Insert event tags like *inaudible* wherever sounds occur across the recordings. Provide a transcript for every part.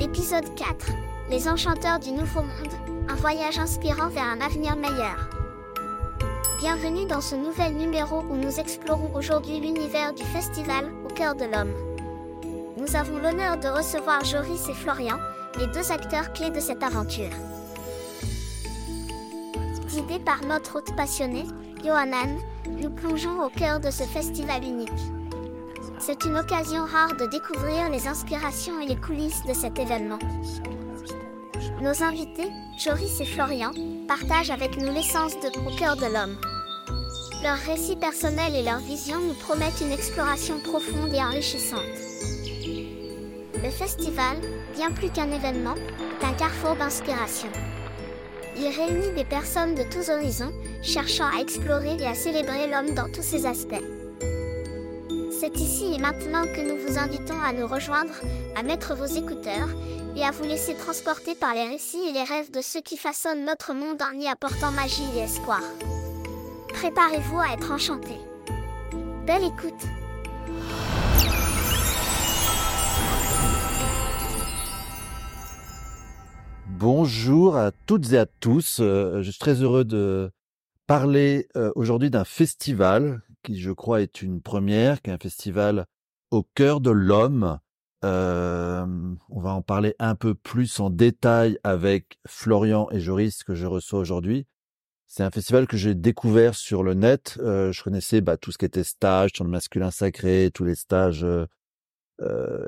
Épisode 4. Les enchanteurs du Nouveau Monde. Un voyage inspirant vers un avenir meilleur. Bienvenue dans ce nouvel numéro où nous explorons aujourd'hui l'univers du festival au cœur de l'homme. Nous avons l'honneur de recevoir Joris et Florian, les deux acteurs clés de cette aventure. Guidés par notre hôte passionné, Johanan, nous plongeons au cœur de ce festival unique. C'est une occasion rare de découvrir les inspirations et les coulisses de cet événement. Nos invités, Joris et Florian, partagent avec nous l'essence de Au cœur de l'homme. Leurs récits personnels et leur vision nous promettent une exploration profonde et enrichissante. Le festival, bien plus qu'un événement, est un carrefour d'inspiration. Il réunit des personnes de tous horizons, cherchant à explorer et à célébrer l'homme dans tous ses aspects. C'est ici et maintenant que nous vous invitons à nous rejoindre, à mettre vos écouteurs et à vous laisser transporter par les récits et les rêves de ceux qui façonnent notre monde en y apportant magie et espoir. Préparez-vous à être enchantés. Belle écoute Bonjour à toutes et à tous. Euh, je suis très heureux de parler euh, aujourd'hui d'un festival qui, je crois, est une première, qui est un festival au cœur de l'homme. Euh, on va en parler un peu plus en détail avec Florian et Joris que je reçois aujourd'hui. C'est un festival que j'ai découvert sur le net. Euh, je connaissais bah, tout ce qui était stage sur le masculin sacré, tous les stages, euh,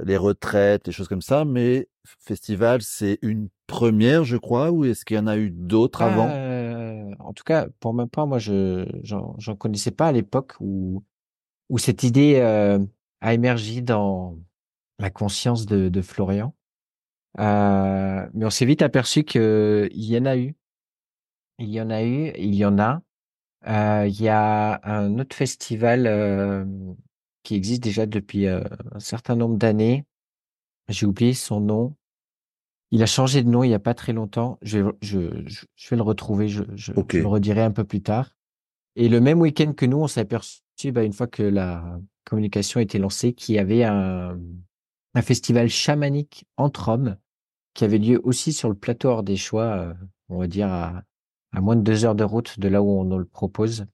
les retraites, les choses comme ça. Mais festival, c'est une première, je crois, ou est-ce qu'il y en a eu d'autres avant? En tout cas, pour ma part, moi, je j'en connaissais pas à l'époque où où cette idée a émergé dans la conscience de, de Florian. Euh, mais on s'est vite aperçu qu'il y en a eu. Il y en a eu, il y en a. Euh, il y a un autre festival euh, qui existe déjà depuis euh, un certain nombre d'années. J'ai oublié son nom. Il a changé de nom il n'y a pas très longtemps. Je vais, je, je, vais le retrouver. Je, je, je, le redirai un peu plus tard. Et le même week-end que nous, on s'est aperçu, bah, une fois que la communication a été lancée, qu'il y avait un, un festival chamanique entre hommes qui avait lieu aussi sur le plateau hors des choix, euh, on va dire à, à, moins de deux heures de route de là où on le propose.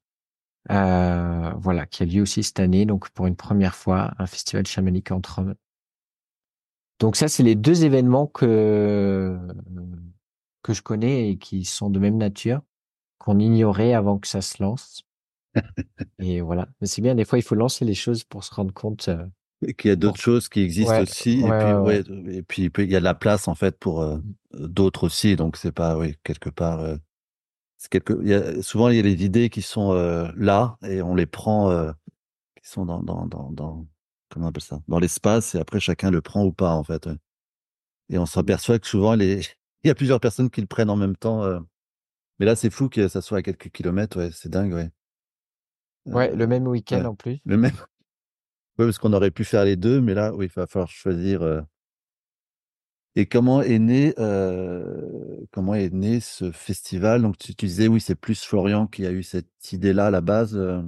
Euh, voilà, qui a lieu aussi cette année, donc pour une première fois, un festival chamanique entre hommes. Donc ça, c'est les deux événements que que je connais et qui sont de même nature, qu'on ignorait avant que ça se lance. *laughs* et voilà, mais c'est bien. Des fois, il faut lancer les choses pour se rendre compte. Euh, qu'il y a d'autres choses qui existent aussi. et, puis, ouais, et puis, il y a de la place, en fait, pour euh, d'autres aussi. Donc, c'est pas, oui, quelque part. Euh, c'est quelque, il y a, souvent, il y a des idées qui sont euh, là et on les prend, euh, qui sont dans, dans, dans, dans, comment on appelle ça, dans l'espace et après, chacun le prend ou pas, en fait. Et on s'aperçoit que souvent, les, *laughs* il y a plusieurs personnes qui le prennent en même temps. Mais là, c'est fou que ça soit à quelques kilomètres. Ouais, c'est dingue, ouais. Ouais, le même week-end en plus. Le même. *laughs* Oui, parce qu'on aurait pu faire les deux, mais là, oui, il va falloir choisir. Euh... Et comment est né, euh... comment est né ce festival? Donc, tu, tu, disais, oui, c'est plus Florian qui a eu cette idée-là à la base. Euh...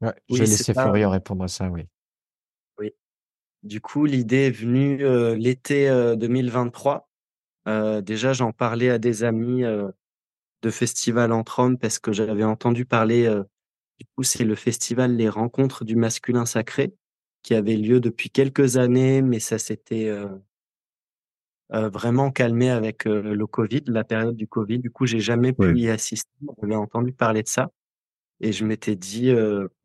Ouais, oui, je vais laisser pas... Florian répondre à ça, oui. Oui. Du coup, l'idée est venue euh, l'été 2023. Euh, déjà, j'en parlais à des amis de Festival entre hommes parce que j'avais entendu parler du coup, c'est le festival Les Rencontres du masculin sacré qui avait lieu depuis quelques années, mais ça s'était vraiment calmé avec le Covid, la période du Covid. Du coup, j'ai jamais pu oui. y assister. J'avais entendu parler de ça. Et je m'étais dit,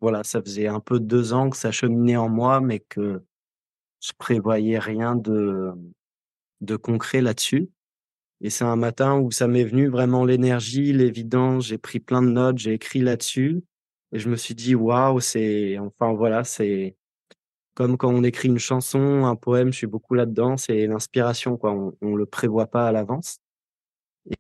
voilà, ça faisait un peu deux ans que ça cheminait en moi, mais que je prévoyais rien de, de concret là-dessus. Et c'est un matin où ça m'est venu vraiment l'énergie, l'évidence. J'ai pris plein de notes, j'ai écrit là-dessus. Et je me suis dit, waouh, c'est, enfin voilà, c'est comme quand on écrit une chanson, un poème, je suis beaucoup là-dedans, c'est l'inspiration, quoi. On, on le prévoit pas à l'avance.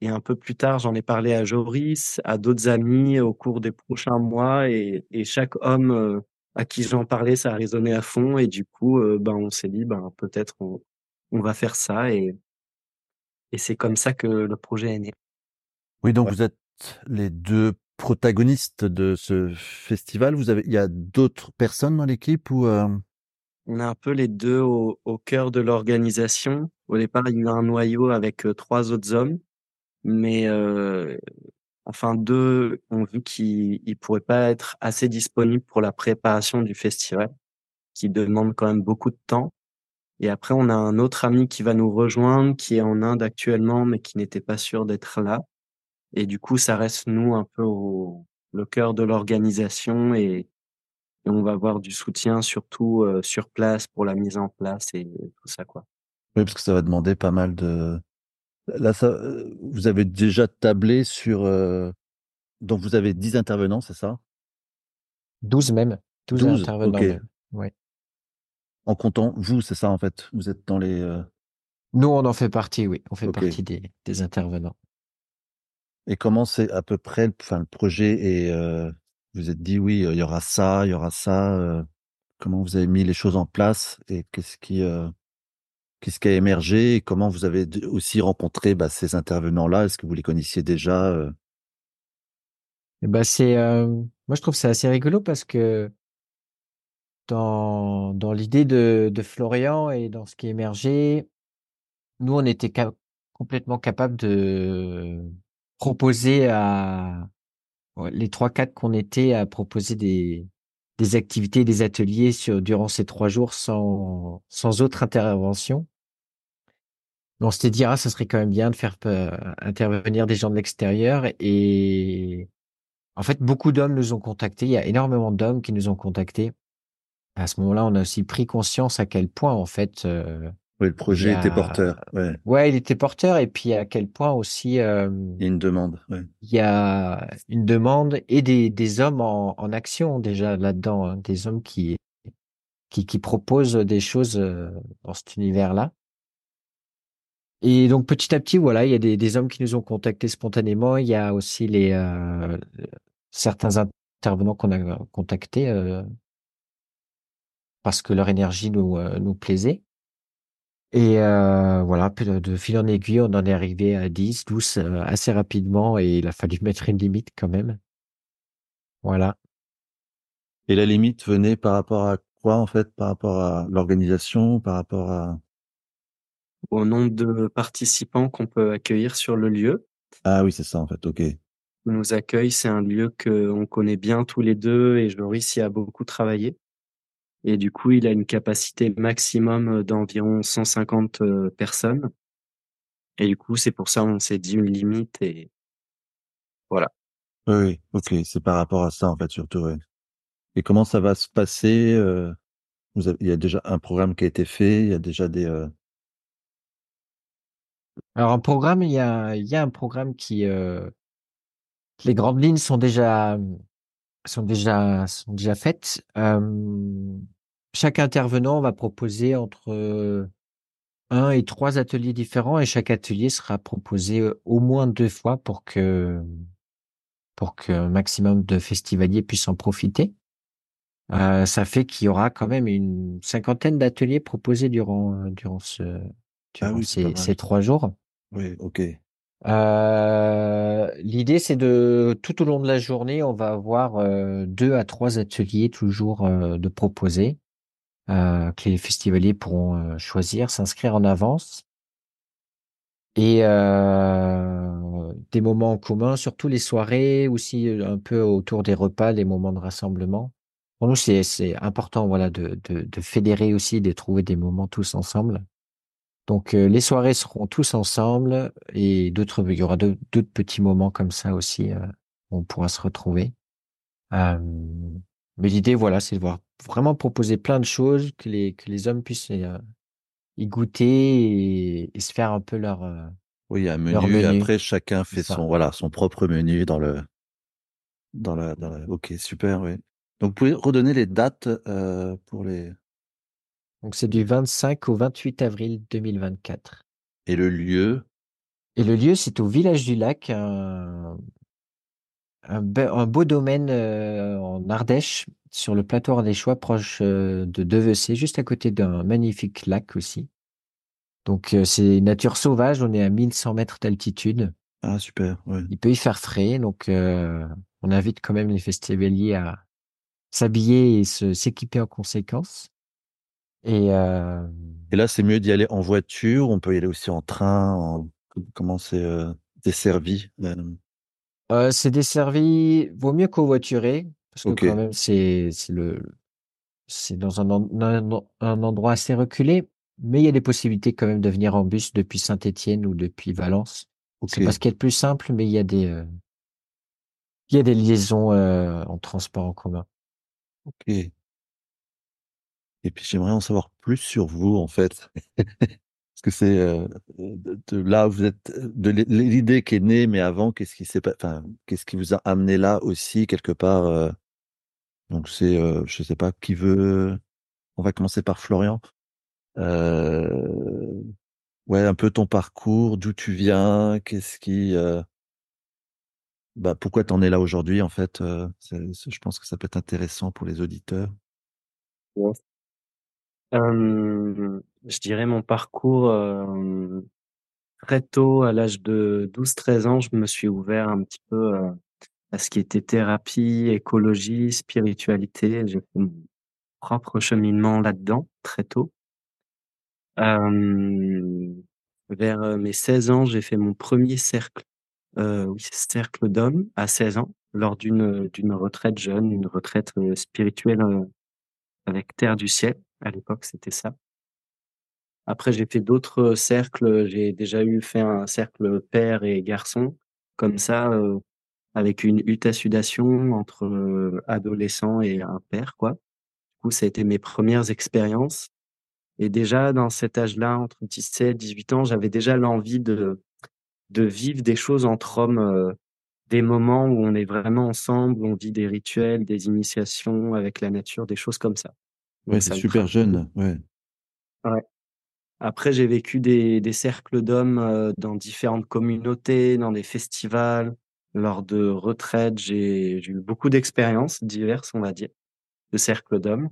Et un peu plus tard, j'en ai parlé à Joris, à d'autres amis au cours des prochains mois, et, et chaque homme euh, à qui j'en parlais, ça a résonné à fond, et du coup, euh, ben, on s'est dit, ben, peut-être on, on va faire ça, et, et c'est comme ça que le projet est né. Oui, donc ouais. vous êtes les deux protagoniste de ce festival. Vous avez, il y a d'autres personnes dans l'équipe ou euh... on est un peu les deux au, au cœur de l'organisation. Au départ, il y a un noyau avec trois autres hommes, mais enfin deux ont vu qu'ils ne pourraient pas être assez disponibles pour la préparation du festival, qui demande quand même beaucoup de temps. Et après, on a un autre ami qui va nous rejoindre, qui est en Inde actuellement, mais qui n'était pas sûr d'être là. Et du coup, ça reste nous un peu au le cœur de l'organisation et, et on va avoir du soutien surtout euh, sur place pour la mise en place et tout ça quoi. Oui, parce que ça va demander pas mal de. Là, ça, euh, vous avez déjà tablé sur. euh, Donc, vous avez 10 intervenants, c'est ça? 12 même. 12, 12, intervenants ok. même. Ouais. En comptant vous, c'est ça en fait? Vous êtes dans les. euh, Nous, on en fait partie, oui. On fait partie des, des intervenants. Et comment c'est à peu près, le- enfin, le projet et euh, vous êtes dit oui, il y aura ça, il y aura ça. euh, comment vous avez mis les choses en place et qu'est-ce qui, euh, qu'est-ce qui a émergé et comment vous avez aussi rencontré bah, ces intervenants-là? Est-ce que vous les connaissiez déjà euh? Et ben, c'est, euh, moi, je trouve ça assez rigolo parce que dans, dans l'idée de, de Florian et dans ce qui émergeait, nous, on était complètement capable de proposer à les trois, quatre qu'on était à proposer des, des activités, des ateliers sur, durant ces trois jours sans, sans autre intervention. Mais On s'était dit, ah, ça serait quand même bien de faire euh, intervenir des gens de l'extérieur et en fait, beaucoup d'hommes nous ont contactés. Il y a énormément d'hommes qui nous ont contactés. À ce moment-là, on a aussi pris conscience à quel point, en fait, euh, Oui, le projet était porteur. Ouais, ouais, il était porteur et puis à quel point aussi euh, il y a une demande. Ouais. il y a une demande et des, des hommes en, en action déjà là-dedans, hein, des hommes qui, qui, qui proposent des choses euh, dans cet univers-là. Et donc petit à petit, voilà, il y a des, des hommes qui nous ont contactés spontanément. Il y a aussi les euh, certains intervenants qu'on a contactés euh, parce que leur énergie nous, euh, nous plaisait. Et euh, voilà, de fil en aiguille, on en est arrivé à 10, 12 euh, assez rapidement et il a fallu *laughs* mettre une limite quand même. Voilà. Et la limite venait par rapport à quoi en fait? Par rapport à l'organisation, par rapport à Au nombre de participants qu'on peut accueillir sur le lieu. ah oui c'est ça en fait. Ok. qui nous accueille, c'est un lieu qu'on connaît bien tous les deux et Joris y a beaucoup travaillé. Et du coup, il a une capacité maximum d'environ 150 euh, personnes. Et du coup, c'est pour ça on s'est dit une limite et Oui, oui, ok, c'est par rapport à ça en fait surtout. Ouais. Et comment ça va se passer euh, vous avez, Il y a déjà un programme qui a été fait, il y a déjà des. euh, Alors en programme, il y a, un programme qui euh, les grandes lignes sont déjà sont déjà sont déjà faites. Chaque intervenant va proposer entre un et trois ateliers différents et chaque atelier sera proposé au moins deux fois pour que pour qu'un maximum de festivaliers puissent en profiter. Ça fait qu'il y aura quand même une cinquantaine d'ateliers proposés durant durant ce Ah oui, c'est ces, trois jours? Oui, ok. Euh, l'idée, c'est de tout au long de la journée, on va avoir euh, deux à trois ateliers toujours euh, de proposer que les festivaliers pourront choisir, s'inscrire en avance et des moments en commun, surtout les soirées, aussi un peu autour des repas, les moments de rassemblement. Pour nous, c'est c'est important, voilà, de, de de fédérer aussi, de trouver des moments tous ensemble. Donc euh, les soirées seront tous ensemble et d'autres, il y aura d'autres petits moments comme ça aussi euh, où on pourra se retrouver. Euh, mais l'idée, voilà, c'est de voir vraiment proposer plein de choses que les que les hommes puissent y goûter et, et se faire un peu leur. Oui, un menu, et après chacun fait son voilà son propre menu dans le dans la dans la. Ok, super, oui. Donc, vous pouvez redonner les dates pour les Donc c'est du 25 au 28 avril 2024. et le lieu? Et le lieu, c'est au village du lac, un, un, be- un beau domaine euh, en Ardèche, sur le plateau ardéchois, proche euh, de Devecé, juste à côté d'un magnifique lac aussi. Donc euh, c'est nature sauvage, on est à 1100 mètres d'altitude. Ah, super, ouais. Il peut y faire frais, donc on invite quand même les festivaliers à s'habiller et se- s'équiper en conséquence. Et, euh, Et là, c'est mieux d'y aller en voiture. On peut y aller aussi en train. En... Comment c'est euh, desservi euh, c'est desservi, vaut mieux covoiturer, parce que quand même, c'est c'est le c'est dans un, un, un endroit assez reculé, mais il y a des possibilités quand même de venir en bus depuis Saint-Étienne ou depuis Valence. C'est pas ce qui est le plus simple, mais il y a des il y a des liaisons en transport en commun. ok. Et puis j'aimerais en savoir plus sur vous, en fait. *laughs* Parce que c'est euh, de, de là où vous êtes, de l'i- l'idée qui est née, mais avant, qu'est-ce qui s'est enfin, qu'est-ce qui vous a amené là aussi, quelque part. euh, donc c'est, euh, je sais pas, qui veut. On va commencer par Florian. Euh, ouais, un peu ton parcours, d'où tu viens, qu'est-ce qui, euh, bah, pourquoi t'en es là aujourd'hui, en fait. euh, c'est- je pense que ça peut être intéressant pour les auditeurs. Je dirais mon parcours très tôt, à l'âge de 12-13 ans, je me suis ouvert un petit peu à ce qui était thérapie, écologie, spiritualité. J'ai fait mon propre cheminement là-dedans très tôt. Vers mes 16 ans, j'ai fait mon premier cercle, oui, cercle d'hommes à 16 ans, lors d'une d'une retraite jeune, une retraite spirituelle avec Terre du Ciel. À l'époque, c'était ça. Après, j'ai fait d'autres cercles. J'ai déjà eu fait un cercle père et garçon, comme ça, euh, avec une hutte à sudation entre euh, adolescents et un père, quoi. Du coup, ça a été mes premières expériences. Et déjà, dans cet âge-là, entre 17 18 ans, j'avais déjà l'envie de, de vivre des choses entre hommes, euh, des moments où on est vraiment ensemble, où on vit des rituels, des initiations avec la nature, des choses comme ça. Ouais, c'est super jeune. Ouais. Ouais. Après, j'ai vécu des, des cercles d'hommes dans différentes communautés, dans des festivals, lors de retraites. J'ai eu beaucoup d'expériences diverses, on va dire, de cercles d'hommes.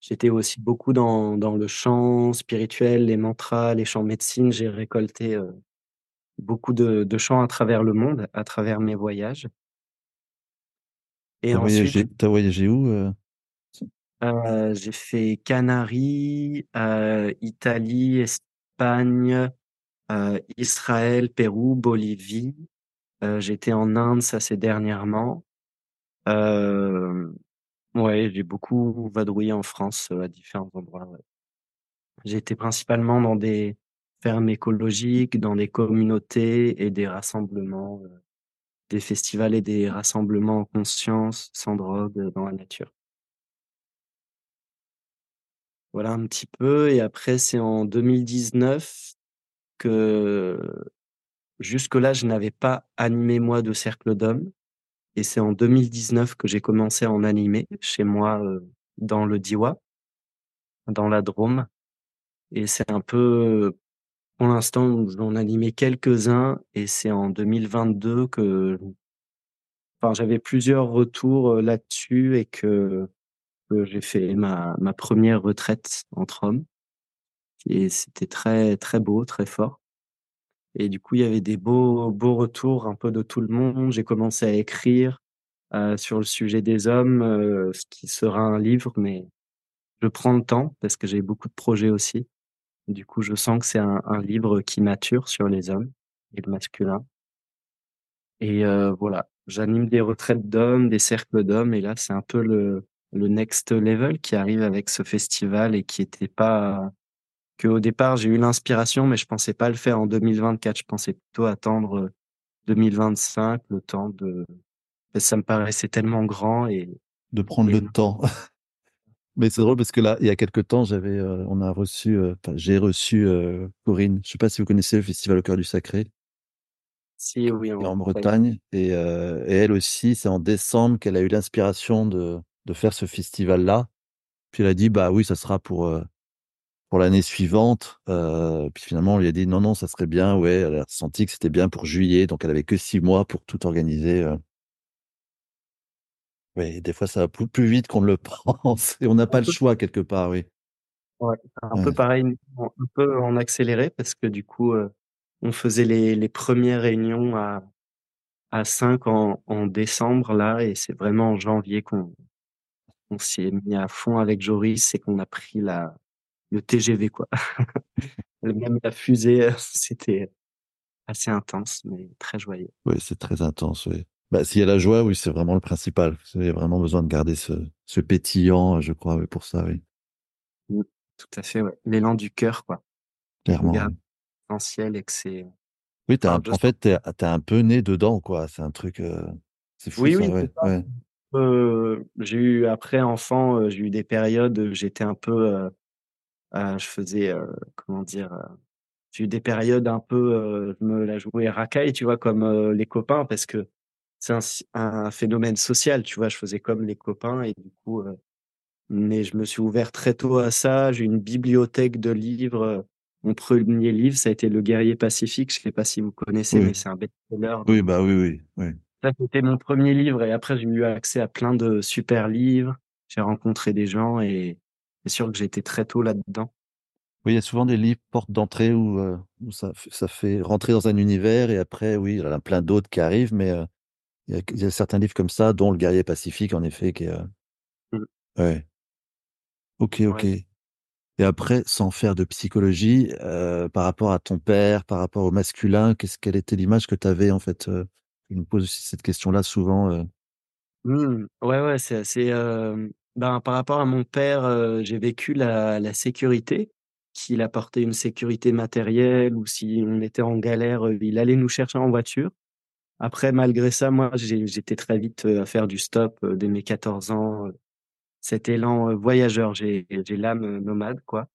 J'étais aussi beaucoup dans, dans le chant spirituel, les mantras, les chants médecine. J'ai récolté euh, beaucoup de, de chants à travers le monde, à travers mes voyages. Et T'as ensuite, voyagé, voyagé où euh euh, j'ai fait Canaries, euh, Italie, Espagne, euh, Israël, Pérou, Bolivie. J'étais en Inde, ça c'est dernièrement. Ouais, j'ai beaucoup vadrouillé en France à différents endroits. ouais. Été principalement dans des fermes écologiques, dans des communautés et des rassemblements, des festivals et des rassemblements en conscience, sans drogue, dans la nature. Voilà un petit peu. Et après, c'est en 2019 que jusque-là, je n'avais pas animé moi de cercle d'hommes. Et c'est en 2019 que j'ai commencé à en animer chez moi euh, dans le Diois, dans la Drôme. Et c'est un peu, pour l'instant, j'en animé quelques-uns et c'est en 2022 que, enfin, j'avais plusieurs retours euh, là-dessus et que, j'ai fait ma, ma première retraite entre hommes. Et c'était très, très beau, très fort. Et du coup, il y avait des beaux, beaux retours un peu de tout le monde. J'ai commencé à écrire euh, sur le sujet des hommes, euh, ce qui sera un livre, mais je prends le temps parce que j'ai beaucoup de projets aussi. Du coup, je sens que c'est un, un livre qui mature sur les hommes et le masculin. Et euh, voilà, j'anime des retraites d'hommes, des cercles d'hommes, et là, c'est un peu le, le next level qui arrive avec ce festival et qui était pas que au départ j'ai eu l'inspiration, mais je pensais pas le faire en 2024. Je pensais plutôt attendre 2025, le temps de. Ça me paraissait tellement grand et, de prendre et le temps. *laughs* Mais c'est drôle parce que là, il y a quelques temps, j'avais, euh, on a reçu, euh, j'ai reçu euh, Corinne. Je sais pas si vous connaissez le Festival au cœur du sacré, si oui, en on, Bretagne, et, euh, et elle aussi, c'est en décembre qu'elle a eu l'inspiration de de faire ce festival-là. Puis elle a dit, bah oui, ça sera pour euh, pour l'année suivante. Euh, puis finalement, on lui a dit, non, non, ça serait bien. Ouais, elle a senti que c'était bien pour juillet, donc elle avait que six mois pour tout organiser. euh. Oui, des fois, ça va plus, vite qu'on ne le *laughs* pense, et on n'a pas le choix quelque part, oui. Ouais, un Ouais. peu pareil, un peu en accéléré parce que du coup, on faisait les, les premières réunions à, à 5 en, en décembre là et c'est vraiment en janvier qu'on on s'y est mis à fond avec Joris, c'est qu'on a pris la le TGV quoi. *laughs* Même la fusée, c'était assez intense, mais très joyeux. Oui, c'est très intense, oui. Bah, s'il y a la joie, oui, c'est vraiment le principal. Il y a vraiment besoin de garder ce, ce pétillant, je crois, oui, pour ça, oui. Mmh, tout à fait, ouais. L'élan du cœur, quoi. Clairement. Essentiel et que c'est. Oui, as en fait, t'es es un peu né dedans, quoi. C'est un truc. Euh, c'est fou, oui, ça, oui, ouais. J'ai eu, après enfant, euh, j'ai eu des périodes où j'étais un peu. Euh, je faisais, comment dire j'ai eu des périodes un peu, je me la jouais racaille, tu vois, comme les copains, parce que c'est un, un, phénomène social, tu vois. Je faisais comme les copains et du coup, mais je me suis ouvert très tôt à ça. J'ai une bibliothèque de livres. Mon premier livre, ça a été Le Guerrier Pacifique. Je sais pas si vous connaissez, oui. mais c'est un best-seller. Oui, bah oui, oui, oui. Ça, c'était mon premier livre et après, j'ai eu accès à plein de super livres. J'ai rencontré des gens et c'est sûr que j'ai été très tôt là-dedans. Oui, il y a souvent des livres portes d'entrée où, euh, où ça, ça, fait rentrer dans un univers et après, oui, il y en a plein d'autres qui arrivent, mais euh, il, y a, il, y a, certains livres comme ça, dont Le guerrier pacifique, en effet, qui est. Euh... Mmh. Ouais. Ok, ok. Ouais. Et après, sans faire de psychologie, euh, par rapport à ton père, par rapport au masculin, qu'est-ce quelle était l'image que tu avais en fait Je me pose aussi cette question-là souvent. Euh... Mmh. Ouais, ouais, c'est assez. Ben, par rapport à mon père, j'ai vécu la, la sécurité qu'il apportait une sécurité matérielle ou si on était en galère, il allait nous chercher en voiture. Après, malgré ça, moi, j'étais très vite à faire du stop dès mes 14 ans. Cet élan voyageur, j'ai l'âme nomade, quoi.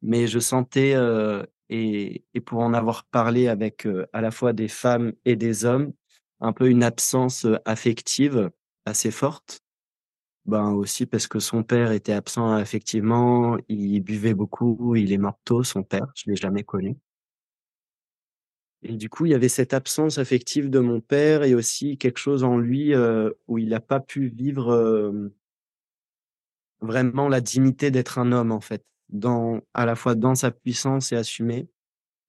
Mais je sentais, et, pour en avoir parlé avec euh, à la fois des femmes et des hommes, un peu une absence affective assez forte. Ben aussi parce que son père était absent effectivement, il buvait beaucoup, il est mort tôt, son père, je l'ai jamais connu. Et du coup, il y avait cette absence affective de mon père et aussi quelque chose en lui euh, où il n'a pas pu vivre euh, vraiment la dignité d'être un homme en fait, dans à la fois dans sa puissance et assumé.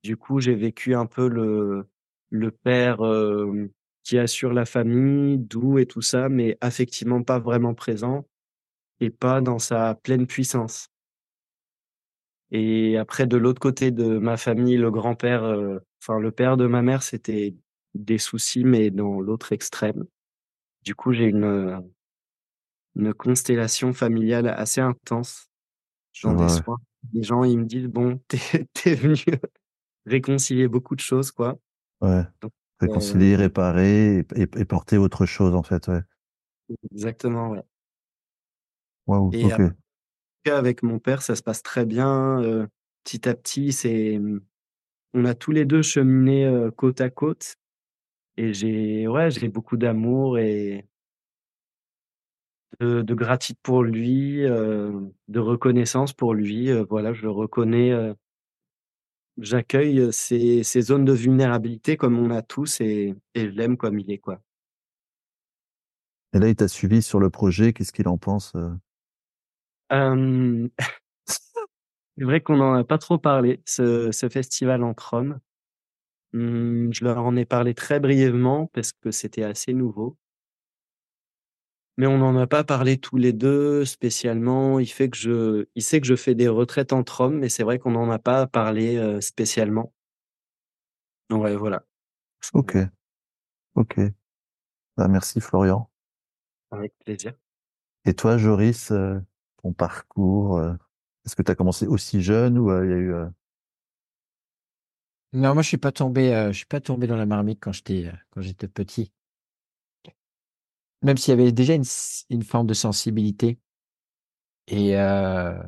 Du coup, j'ai vécu un peu le le père qui assure la famille, doux et tout ça, mais affectivement pas vraiment présent et pas dans sa pleine puissance. Et après, de l'autre côté de ma famille, le grand-père, enfin le père de ma mère, c'était des soucis, mais dans l'autre extrême. Du coup, j'ai une une constellation familiale assez intense. J'en Ouais. Les gens, ils me disent bon, *laughs* t'es es venu réconcilier beaucoup de choses, quoi. Ouais. Donc, Réconcilier, euh, réparer et, et- et porter autre chose, en fait, ouais. exactement, ouais. Waouh, Et après, avec mon père, ça se passe très bien. euh, petit à petit, c'est, on a tous les deux cheminé euh, côte à côte. Et j'ai, ouais, j'ai beaucoup d'amour et de, de gratitude pour lui, euh, de reconnaissance pour lui. euh, voilà, je le reconnais. euh, j'accueille ces, ces zones de vulnérabilité comme on a tous et, et je l'aime comme il est, quoi. Et là, il t'a suivi sur le projet, qu'est-ce qu'il en pense *laughs* c'est vrai qu'on n'en a pas trop parlé, ce, ce festival entre hommes. Hum, je leur en ai parlé très brièvement parce que c'était assez nouveau. Mais on n'en a pas parlé tous les deux spécialement. Il fait que je, il sait que je fais des retraites entre hommes, mais c'est vrai qu'on n'en a pas parlé euh, spécialement. Ouais, voilà. Ok, ok. Bah, merci Florian. Avec plaisir. Et toi, Joris, euh, ton parcours, euh, est-ce que tu as commencé aussi jeune ou il y a eu... Non, moi, je suis pas tombé, je suis pas tombé dans la marmite quand j'étais, quand j'étais petit. Même s'il y avait déjà une, une forme de sensibilité. Et euh,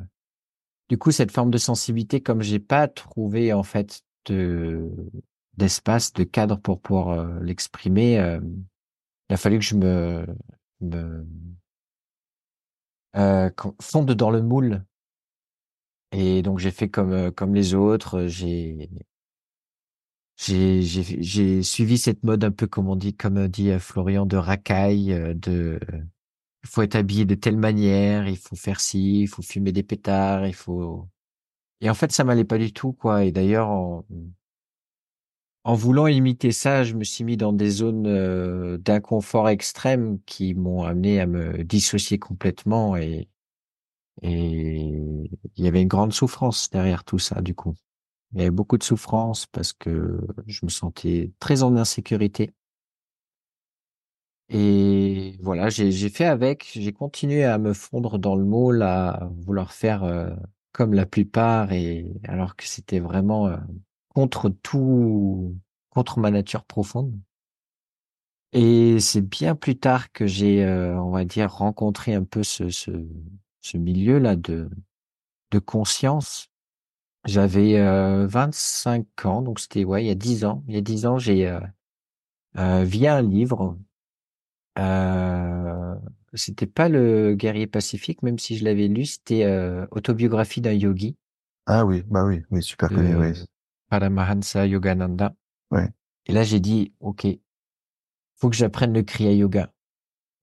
du coup, cette forme de sensibilité, comme j'ai pas trouvé en fait de d'espace, de cadre pour pouvoir euh, l'exprimer, euh, il a fallu que je me, me euh, fonde dans le moule. Et donc j'ai fait comme comme les autres. J'ai j'ai suivi cette mode un peu comme on dit, comme dit Florian, de racaille, euh, de il faut être habillé de telle manière, il faut faire ci, il faut fumer des pétards, il faut. Et en fait, ça m'allait pas du tout, quoi. Et d'ailleurs, en, en voulant imiter ça, je me suis mis dans des zones euh, d'inconfort extrême qui m'ont amené à me dissocier complètement et et il y avait une grande souffrance derrière tout ça du coup. Il y avait beaucoup de souffrance parce que je me sentais très en insécurité. Et voilà, j'ai fait avec, j'ai continué à me fondre dans le moule, à vouloir faire euh, comme la plupart et alors que c'était vraiment euh, contre tout, contre ma nature profonde. Et c'est bien plus tard que j'ai, euh, on va dire, rencontré un peu ce, ce, ce milieu-là de, de conscience. J'avais euh, 25 ans, donc c'était ouais, il y a 10 ans. Il y a 10 ans, j'ai euh, euh, via un livre. Euh, c'était pas le guerrier pacifique, même si je l'avais lu, c'était euh, autobiographie d'un yogi. Ah oui, bah oui, oui, super connu, oui. Paramahansa Yogananda. Ouais. Et là, j'ai dit, OK, faut que j'apprenne le Kriya Yoga.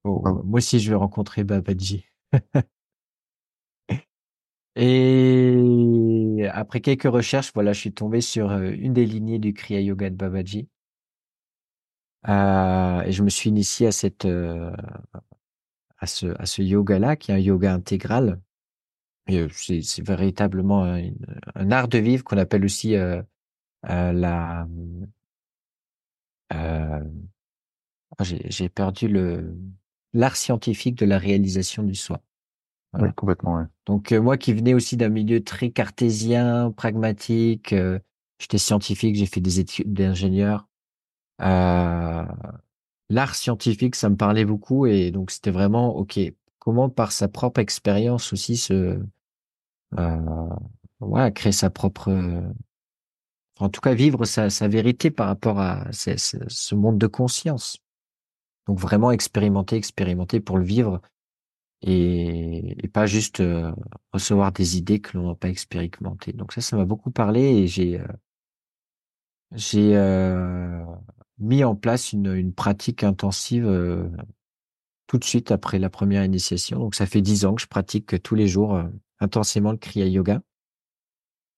Oh. Moi aussi, je vais rencontrer Babaji. *laughs* Et après quelques recherches, voilà, je suis tombé sur euh, une des lignées du Kriya Yoga de Babaji. Euh, et je me suis initié à cette, euh, à ce, à ce yoga-là, qui est un yoga intégral. Euh, c'est, véritablement un, art de vivre qu'on appelle aussi euh, euh, la. euh, j'ai, j'ai perdu le l'art scientifique de la réalisation du soi. Voilà. Oui, complètement, ouais. Donc euh, moi qui venais aussi d'un milieu très cartésien, pragmatique, euh, j'étais scientifique, j'ai fait des études d'ingénieur. Euh, L'art scientifique, ça me parlait beaucoup et donc c'était vraiment ok. Comment par sa propre expérience aussi se, euh, voilà, créer sa propre, euh, en tout cas vivre sa, sa vérité par rapport à ce, ce- ce monde de conscience. Donc vraiment expérimenter, expérimenter pour le vivre et, et pas juste euh, recevoir des idées que l'on n'a pas expérimentées. Donc ça, ça m'a beaucoup parlé et j'ai euh, j'ai euh, mis en place une, une pratique intensive euh, tout de suite après la première initiation. Donc ça fait dix ans que je pratique tous les jours euh, intensément le Kriya Yoga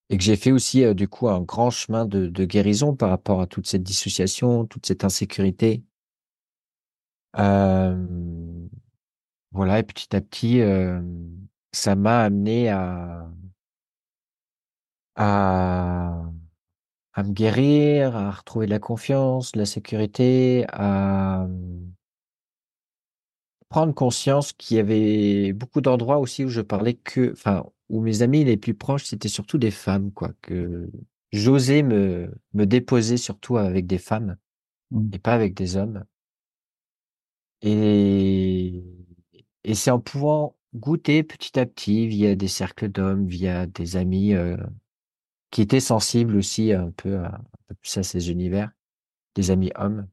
et que j'ai fait aussi euh, du coup un grand chemin de, de guérison par rapport à toute cette dissociation, toute cette insécurité. Euh, voilà, et petit à petit, euh, ça m'a amené à, à, à me guérir, à retrouver de la confiance, de la sécurité, à prendre conscience qu'il y avait beaucoup d'endroits aussi où je parlais que, enfin, où mes amis les plus proches, c'était surtout des femmes, quoi, que j'osais me, me déposer surtout avec des femmes Mm. et pas avec des hommes. Et, et c'est en pouvant goûter petit à petit via des cercles d'hommes, via des amis euh, qui étaient sensibles aussi un peu à, un peu plus à ces univers, des amis hommes,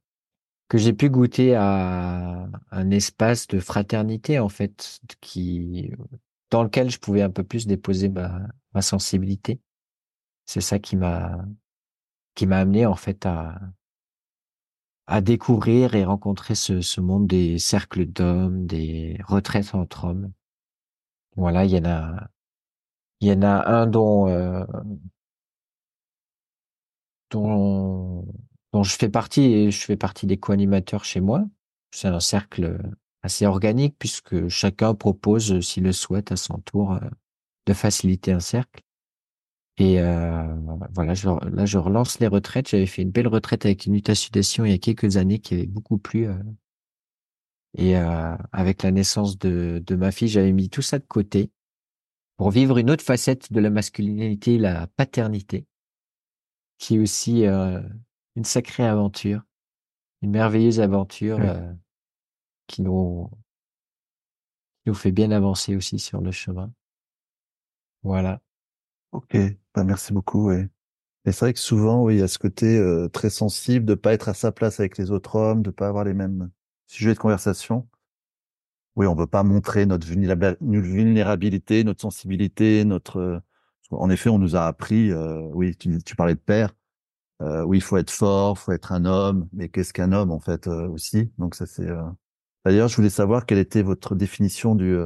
que j'ai pu goûter à un espace de fraternité en fait, qui dans lequel je pouvais un peu plus déposer ma, ma sensibilité. C'est ça qui m'a qui m'a amené en fait à à découvrir et rencontrer ce, ce monde des cercles d'hommes, des retraites entre hommes. Voilà, il y en a, il y en a un dont, euh, dont, dont je fais partie et je fais partie des co-animateurs chez moi. C'est un cercle assez organique puisque chacun propose, s'il le souhaite, à son tour, euh, de faciliter un cercle. Et euh, voilà, je, là, je relance les retraites. J'avais fait une belle retraite avec une mutation il y a quelques années qui avait beaucoup plu. euh, et euh, avec la naissance de, de ma fille, j'avais mis tout ça de côté pour vivre une autre facette de la masculinité, la paternité, qui est aussi euh, une sacrée aventure, une merveilleuse aventure euh, qui nous, qui nous fait bien avancer aussi sur le chemin. Voilà. Ok, bah, merci beaucoup. Ouais. Et c'est vrai que souvent, oui, il y a ce côté euh, très sensible de pas être à sa place avec les autres hommes, de pas avoir les mêmes sujets de conversation. Oui, on veut pas montrer notre vulnérabil- notre vulnérabilité, notre sensibilité, notre. En effet, on nous a appris. euh, oui, tu, tu parlais de père. Euh, oui, il faut être fort, faut être un homme. Mais qu'est-ce qu'un homme en fait aussi? Donc ça c'est. D'ailleurs, je voulais savoir quelle était votre définition du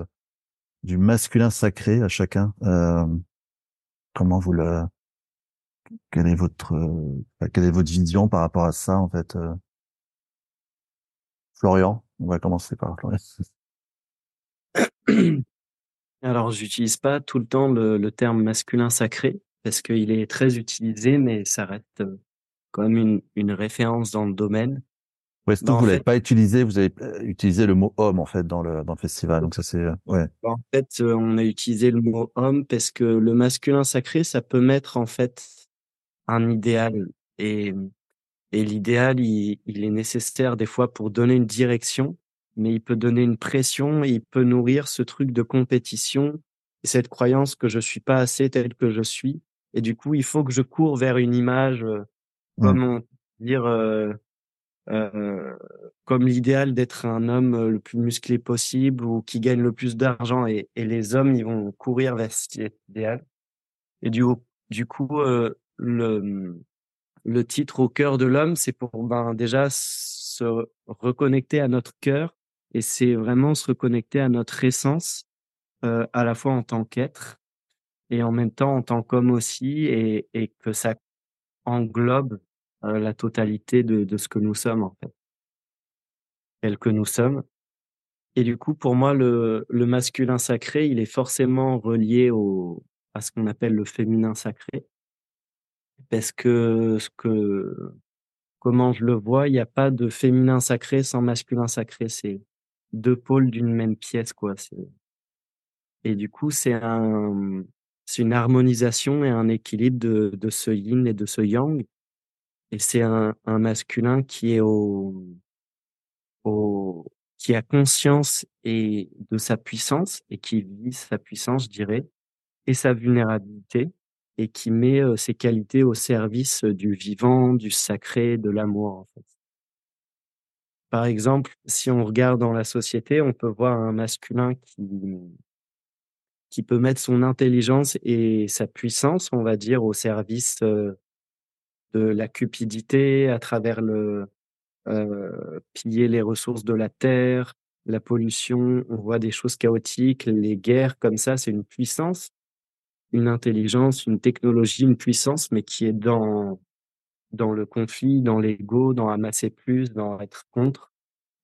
du masculin sacré à chacun. Euh, comment vous le quelle est votre quelle est votre vision par rapport à ça en fait Florian, on va commencer par Florian. *coughs* Alors, j'utilise pas tout le temps le, terme masculin sacré parce qu'il est très utilisé, mais ça reste quand même une, une référence dans le domaine. Ouais, bah, vous l'avez pas utilisé, vous avez euh, utilisé le mot homme en fait dans le dans le festival. Donc ça c'est euh, ouais. Bah, en fait, euh, on a utilisé le mot homme parce que le masculin sacré, ça peut mettre en fait un idéal et et l'idéal, il, il est nécessaire des fois pour donner une direction, mais il peut donner une pression, et il peut nourrir ce truc de compétition et cette croyance que je suis pas assez tel que je suis. Et du coup, il faut que je cours vers une image, mmh. comme on dire euh, comme l'idéal d'être un homme euh, le plus musclé possible ou qui gagne le plus d'argent et, et, les hommes ils vont courir vers cet idéal. Et du, du coup euh, le, le titre au cœur de l'homme c'est pour ben déjà se reconnecter à notre cœur et c'est vraiment se reconnecter à notre essence euh, à la fois en tant qu'être et en même temps en tant qu'homme aussi et, et que ça englobe euh, la totalité de, de, ce que nous sommes en fait, tel que nous sommes. Et du coup, pour moi, le, le masculin sacré, il est forcément relié au, à ce qu'on appelle le féminin sacré, parce que ce que comment je le vois, il n'y a pas de féminin sacré sans masculin sacré. C'est deux pôles d'une même pièce, quoi. Et du coup, c'est un, une harmonisation et un équilibre de, de ce yin et de ce yang et c'est un, un, masculin qui est au, au, qui a conscience et de sa puissance et qui vit sa puissance, je dirais, et sa vulnérabilité et qui met ses qualités au service du vivant, du sacré, de l'amour, en fait. Par exemple, si on regarde dans la société, on peut voir un masculin qui, qui peut mettre son intelligence et sa puissance, on va dire, au service de la cupidité à travers le piller les ressources de la terre, la pollution, on voit des choses chaotiques, les guerres comme ça, c'est une puissance, une intelligence, une technologie, une puissance, mais qui est dans dans le conflit, dans l'ego, dans amasser plus, dans être contre.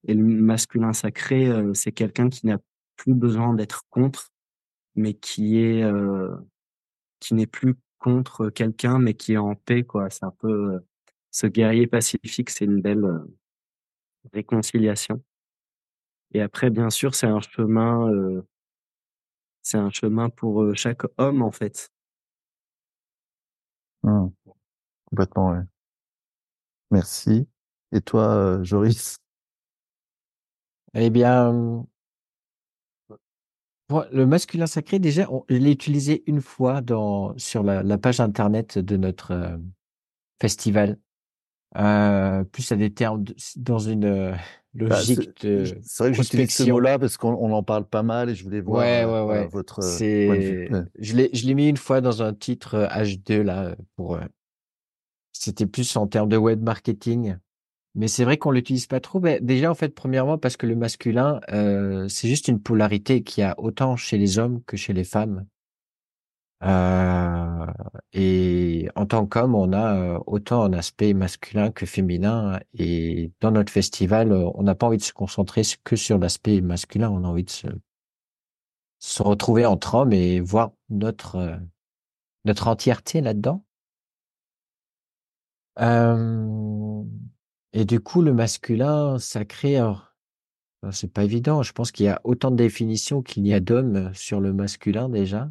Et le masculin sacré, c'est quelqu'un qui n'a plus besoin d'être contre, mais qui est qui n'est plus contre quelqu'un, mais qui est en paix, quoi. C'est un peu ce guerrier pacifique, c'est une belle réconciliation. Et après, bien sûr, c'est un chemin, c'est un chemin pour chaque homme, en fait. Mmh. Complètement, ouais. Merci. Et toi, Joris? Eh bien, le masculin sacré, déjà, je l'ai utilisé une fois dans, sur la, page internet de notre euh, festival. Euh, plus à des termes dans une euh, bah, logique de C'est vrai que j'utilise ce mot-là parce qu'on en parle pas mal et je voulais voir ouais, ouais, ouais. votre C'est... Je l'ai, je l'ai mis une fois dans un titre H2 là pour. C'était plus en termes de web marketing. Mais c'est vrai qu'on l'utilise pas trop. Ben, déjà, en fait, premièrement, parce que le masculin, euh, c'est juste une polarité qui a autant chez les hommes que chez les femmes. Euh, et en tant qu'homme, on a euh, autant un aspect masculin que féminin. Et dans notre festival, on n'a pas envie de se concentrer que sur l'aspect masculin. On a envie de se, se retrouver entre hommes et voir notre notre entièreté là-dedans. Euh, et du coup, le masculin sacré, c'est pas évident. Je pense qu'il y a autant de définitions qu'il y a d'hommes sur le masculin déjà.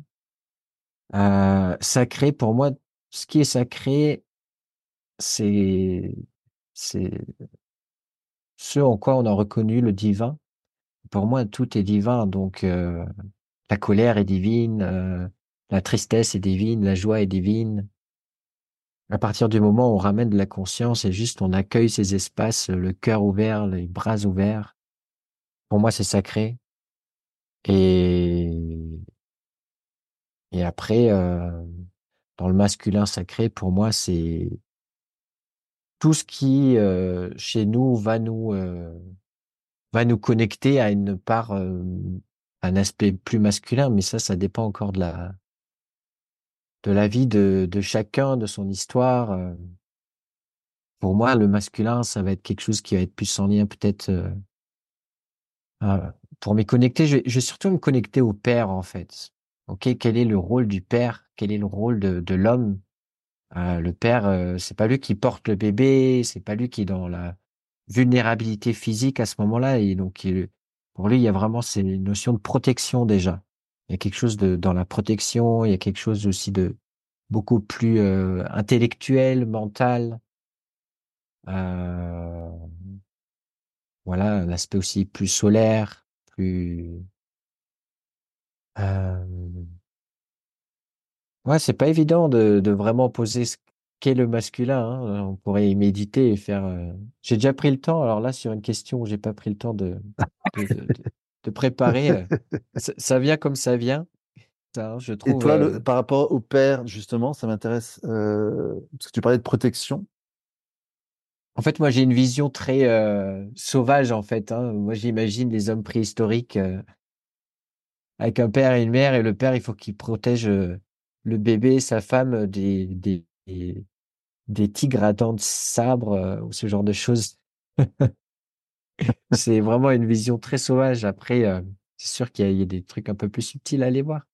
Euh, sacré, pour moi, ce qui est sacré, c'est c'est ce en quoi on a reconnu le divin. Pour moi, tout est divin. Donc, euh, la colère est divine, euh, la tristesse est divine, la joie est divine, à partir du moment où on ramène de la conscience et juste on accueille ces espaces, le cœur ouvert, les bras ouverts, pour moi c'est sacré. Et et après, euh, dans le masculin sacré, pour moi c'est tout ce qui euh, chez nous va nous euh, va nous connecter à une part, un aspect plus masculin, mais ça, ça dépend encore de la de la vie de, de chacun, de son histoire. euh. Pour moi, le masculin, ça va être quelque chose qui va être plus en lien peut-être euh, euh, pour m'y connecter. Je je vais surtout me connecter au père en fait. Ok, quel est le rôle du père? Quel est le rôle de, de l'homme? Euh, Le père, euh, c'est pas lui qui porte le bébé, c'est pas lui qui est dans la vulnérabilité physique à ce moment-là. Et donc, il- pour lui, il y a vraiment ces notions de protection déjà. Il y a quelque chose de dans la protection. Il y a quelque chose aussi de beaucoup plus euh, intellectuel, mental. Euh, voilà, l'aspect aussi plus solaire, plus. Euh, ouais, c'est pas évident de, vraiment poser ce qu'est le masculin. hein. On pourrait y méditer et faire. euh, J'ai déjà pris le temps. Alors là, sur une question où j'ai pas pris le temps de, de- préparer, euh, *laughs* ça, ça vient comme ça vient. Ça, hein, je Et trouve. toi, euh, le, par rapport au père, justement, ça m'intéresse, euh, parce que tu parlais de protection. En fait, moi, j'ai une vision très euh, sauvage, en fait. hein. Moi, j'imagine les hommes préhistoriques euh, avec un père et une mère, et le père, il faut qu'il protège euh, le bébé, sa femme, euh, des, des, des, tigres à dents de sabre euh, ou ce genre de choses. *laughs* *laughs* C'est vraiment une vision très sauvage. Après, euh, c'est sûr qu'il y, a- des trucs un peu plus subtils à aller voir.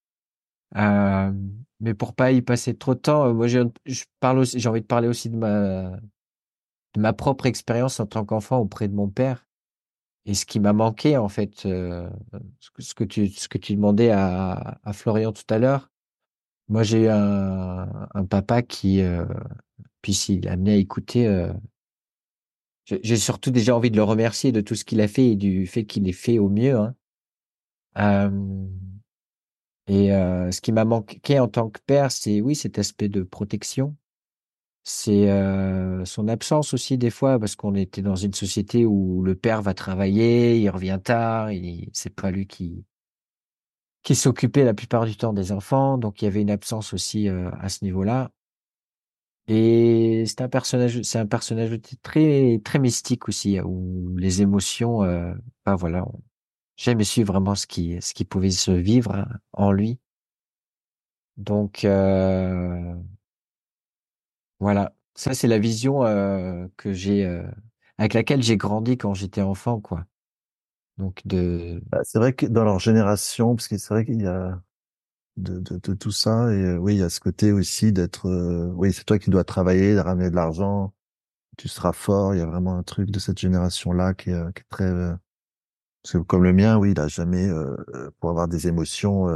Euh, mais pour pas y passer trop de temps, euh, moi, j'ai envie de parler aussi de ma, propre expérience en tant qu'enfant auprès de mon père. Et ce qui m'a manqué, en fait, ce que, tu, demandais à, Florian tout à l'heure, moi j'ai eu un, papa qui, puis s'il amené à écouter, j'ai surtout déjà envie de le remercier de tout ce qu'il a fait et du fait qu'il ait fait au mieux. Hein. Euh, et euh, ce qui m'a manqué en tant que père, c'est oui cet aspect de protection, c'est euh, son absence aussi des fois parce qu'on était dans une société où le père va travailler, il revient tard, il c'est pas lui qui qui s'occupait la plupart du temps des enfants, donc il y avait une absence aussi à ce niveau-là. Et c'est un personnage, c'est un personnage très très mystique aussi où les émotions, euh, bah voilà, on- j'ai jamais su vraiment ce qui ce qui pouvait se vivre hein, en lui. Donc euh, voilà, ça c'est la vision euh, que j'ai euh, avec laquelle j'ai grandi quand j'étais enfant, quoi. Donc de Bah, c'est vrai que dans leur génération, parce que c'est vrai qu'il y a de, de, de tout ça, et euh, oui, il y a ce côté aussi d'être, euh, oui, c'est toi qui dois travailler, de ramener de l'argent, tu seras fort. Il y a vraiment un truc de cette génération-là qui euh, qui est très, euh, parce que comme le mien, oui, il a jamais, euh, euh, pour avoir des émotions.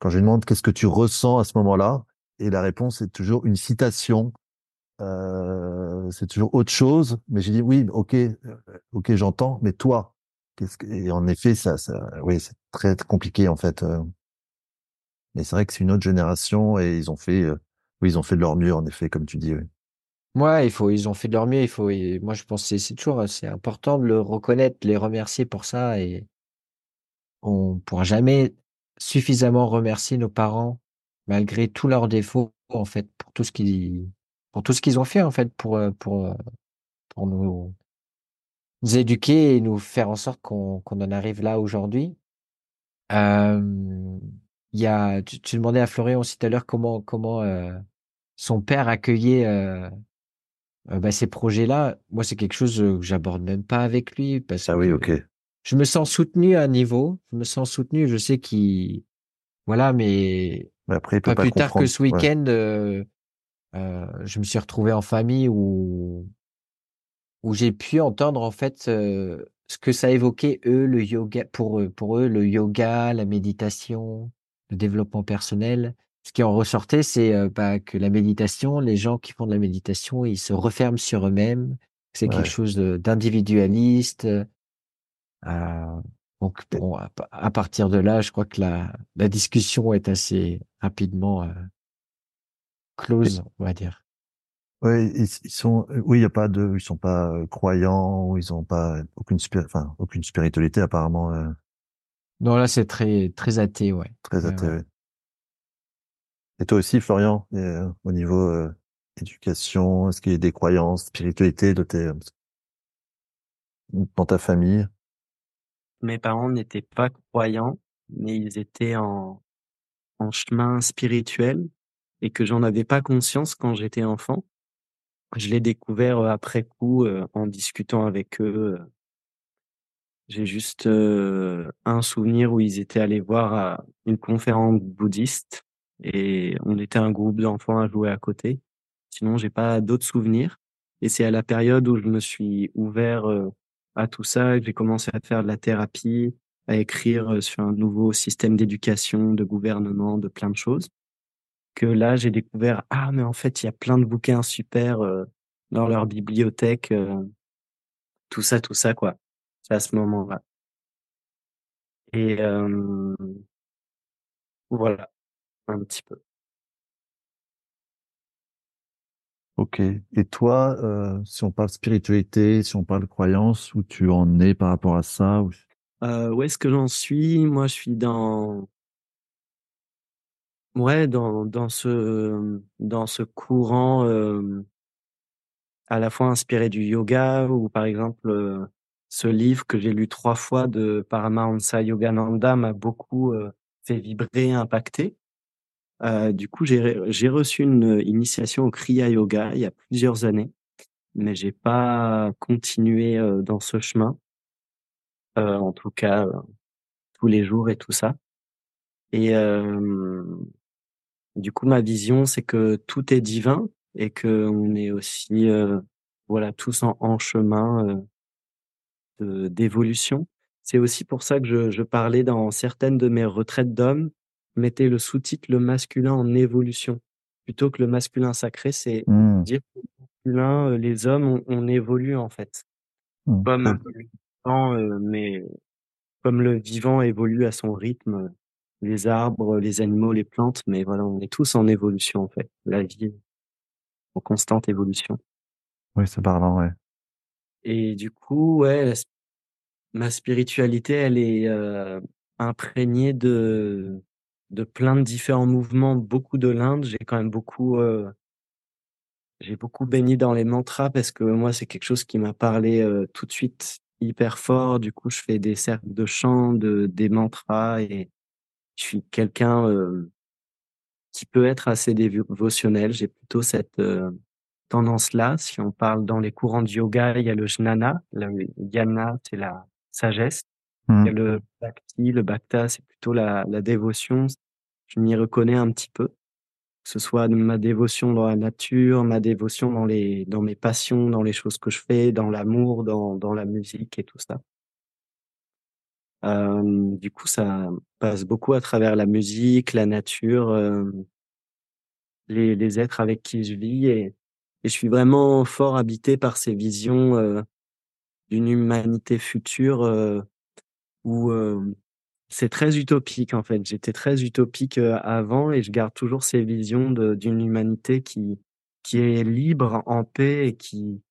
quand je lui demande qu'est-ce que tu ressens à ce moment-là, et la réponse est toujours une citation. C'est toujours autre chose, mais j'ai dit oui, ok, ok, j'entends, mais toi, qu'est-ce que... Et en effet, ça, ça, oui, c'est très compliqué en fait. Mais c'est vrai que c'est une autre génération et ils ont fait, oui, ils ont fait de leur mieux en effet, comme tu dis. Oui. Ouais, il faut, ils ont fait de leur mieux. Il faut, moi, je pense que c'est toujours, c'est important de le reconnaître, les remercier pour ça. Et on pourra jamais suffisamment remercier nos parents, malgré tous leurs défauts, en fait, pour tout ce qu'ils, pour tout ce qu'ils ont fait, en fait, pour, pour, pour nous, éduquer et nous faire en sorte qu'on, qu'on en arrive là aujourd'hui. Il y a, tu, tu demandais à Florian aussi tout à l'heure comment, comment, euh, son père accueillait, euh, euh, bah, ces projets-là, moi, c'est quelque chose euh, que j'aborde même pas avec lui parce Ah oui, que ok. je me sens soutenu à un niveau, je me sens soutenu, je sais qu'il, voilà, mais Mais après, il peut pas pas plus tard que ce week-end, euh, euh, je me suis retrouvé en famille où, où j'ai pu entendre en fait ce que ça évoquait eux, le yoga, pour eux, pour eux, le yoga, la méditation, le développement personnel. Ce qui en ressortait, c'est euh, bah, que la méditation, les gens qui font de la méditation, ils se referment sur eux-mêmes. C'est quelque chose d'individualiste. Euh, donc bon, à, pa- à partir de là, je crois que la, la discussion est assez rapidement euh, close, on va dire. Ouais, ils, ils sont, euh, oui, il y a pas de, ils sont pas euh, croyants, ils ont pas aucune enfin, aucune spiritualité apparemment, Non, là, c'est très très athée, ouais. très athée. ouais. ouais. Et toi aussi, Florian, euh, au niveau euh, éducation, est-ce qu'il y a des croyances, spiritualité de tes, euh, dans ta famille? Mes parents n'étaient pas croyants, mais ils étaient en, en chemin spirituel. et que j'en avais pas conscience quand j'étais enfant. Je l'ai découvert après coup en discutant avec eux. J'ai juste un souvenir où ils étaient allés voir une conférence bouddhiste et on était un groupe d'enfants à jouer à côté. Sinon, j'ai pas d'autres souvenirs. Et c'est à la période où je me suis ouvert à tout ça, que j'ai commencé à faire de la thérapie, à écrire sur un nouveau système d'éducation, de gouvernement, de plein de choses, que là, j'ai découvert, ah, mais en fait, il y a plein de bouquins super dans leur bibliothèque, tout ça, tout ça, quoi. C'est à ce moment-là. Et voilà, un petit peu. Ok. Et toi, si on parle spiritualité, si on parle croyance, où tu en es par rapport à ça où est-ce que j'en suis? Moi, je suis dans, ouais, dans dans ce dans ce courant à la fois inspiré du yoga ou par exemple ce livre que j'ai lu trois fois de Paramahansa Yogananda m'a beaucoup euh, fait vibrer, impacter. Euh, du coup, j'ai reçu une initiation au Kriya Yoga il y a plusieurs années, mais j'ai pas continué euh, dans ce chemin, euh, en tout cas tous les jours et tout ça. Et du coup, ma vision, c'est que tout est divin et que on est aussi, voilà, tous en, en chemin d'évolution. C'est aussi pour ça que je, je parlais dans certaines de mes retraites d'hommes mettez le sous-titre le masculin en évolution plutôt que le masculin sacré. C'est mmh. dire que masculin, euh, les hommes, on, évolue en fait. Mmh. Comme un peu euh, mais comme le vivant évolue à son rythme, les arbres, les animaux, les plantes, mais voilà, on est tous en évolution en fait. La vie en constante évolution. Oui, c'est parlant, ouais. Et du coup, ouais, ma spiritualité, elle est euh, imprégnée de de plein de différents mouvements, beaucoup de l'Inde. J'ai quand même beaucoup, euh, j'ai beaucoup baigné dans les mantras parce que moi, c'est quelque chose qui m'a parlé euh, tout de suite hyper fort. Du coup, je fais des cercles de chant, de, des mantras et je suis quelqu'un qui peut être assez dévotionnel. J'ai plutôt cette tendance-là. Si on parle dans les courants de yoga, il y a le jnana, le yana, c'est la sagesse. Il y a mmh. le bhakti, le bhakta, c'est plutôt la, la dévotion. Je m'y reconnais un petit peu. Que ce soit ma dévotion dans la nature, ma dévotion dans les, dans mes passions, dans les choses que je fais, dans l'amour, dans, dans la musique et tout ça. Euh, du coup, ça passe beaucoup à travers la musique, la nature, euh, les, les êtres avec qui je vis et, et je suis vraiment fort habité par ces visions euh, d'une humanité future euh, où c'est très utopique en fait. J'étais très utopique avant et je garde toujours ces visions d'une humanité qui qui est libre, en paix et qui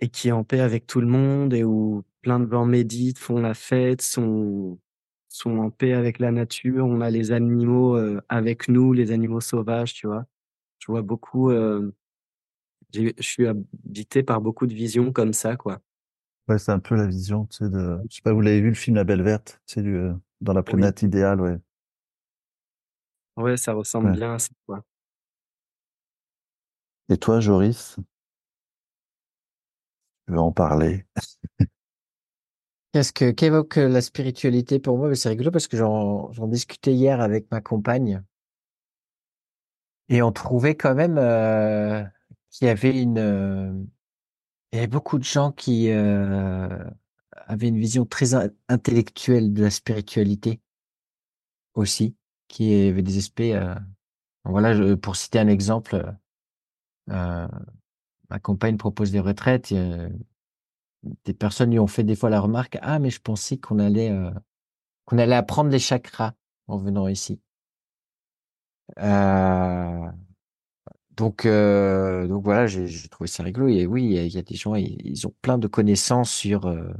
et qui est en paix avec tout le monde et où plein de gens méditent, font la fête, sont sont en paix avec la nature. On a les animaux avec nous, les animaux sauvages, tu vois. Je vois beaucoup. je suis habité par beaucoup de visions comme ça, quoi. Ouais, c'est un peu la vision, tu sais, de, je sais pas, vous l'avez vu le film La Belle Verte, tu sais, du, euh, dans la planète idéale, ouais. Ouais, ça ressemble bien à ça, quoi. Et toi, Joris? Tu veux en parler? Qu'est-ce que qu'évoque la spiritualité pour moi? C'est rigolo parce que j'en j'en discutais hier avec ma compagne. Et on trouvait quand même euh, qu'il y avait une, euh, il y avait beaucoup de gens qui euh, avaient une vision très intellectuelle de la spiritualité aussi, qui avaient des aspects. Euh, voilà, pour citer un exemple, euh, ma compagne propose des retraites. des personnes lui ont fait des fois la remarque ah mais je pensais qu'on allait qu'on allait apprendre les chakras en venant ici. Euh, donc, euh, donc voilà, j'ai trouvé ça rigolo. Et oui, il y, a, des gens, ils, ont plein de connaissances sur, euh,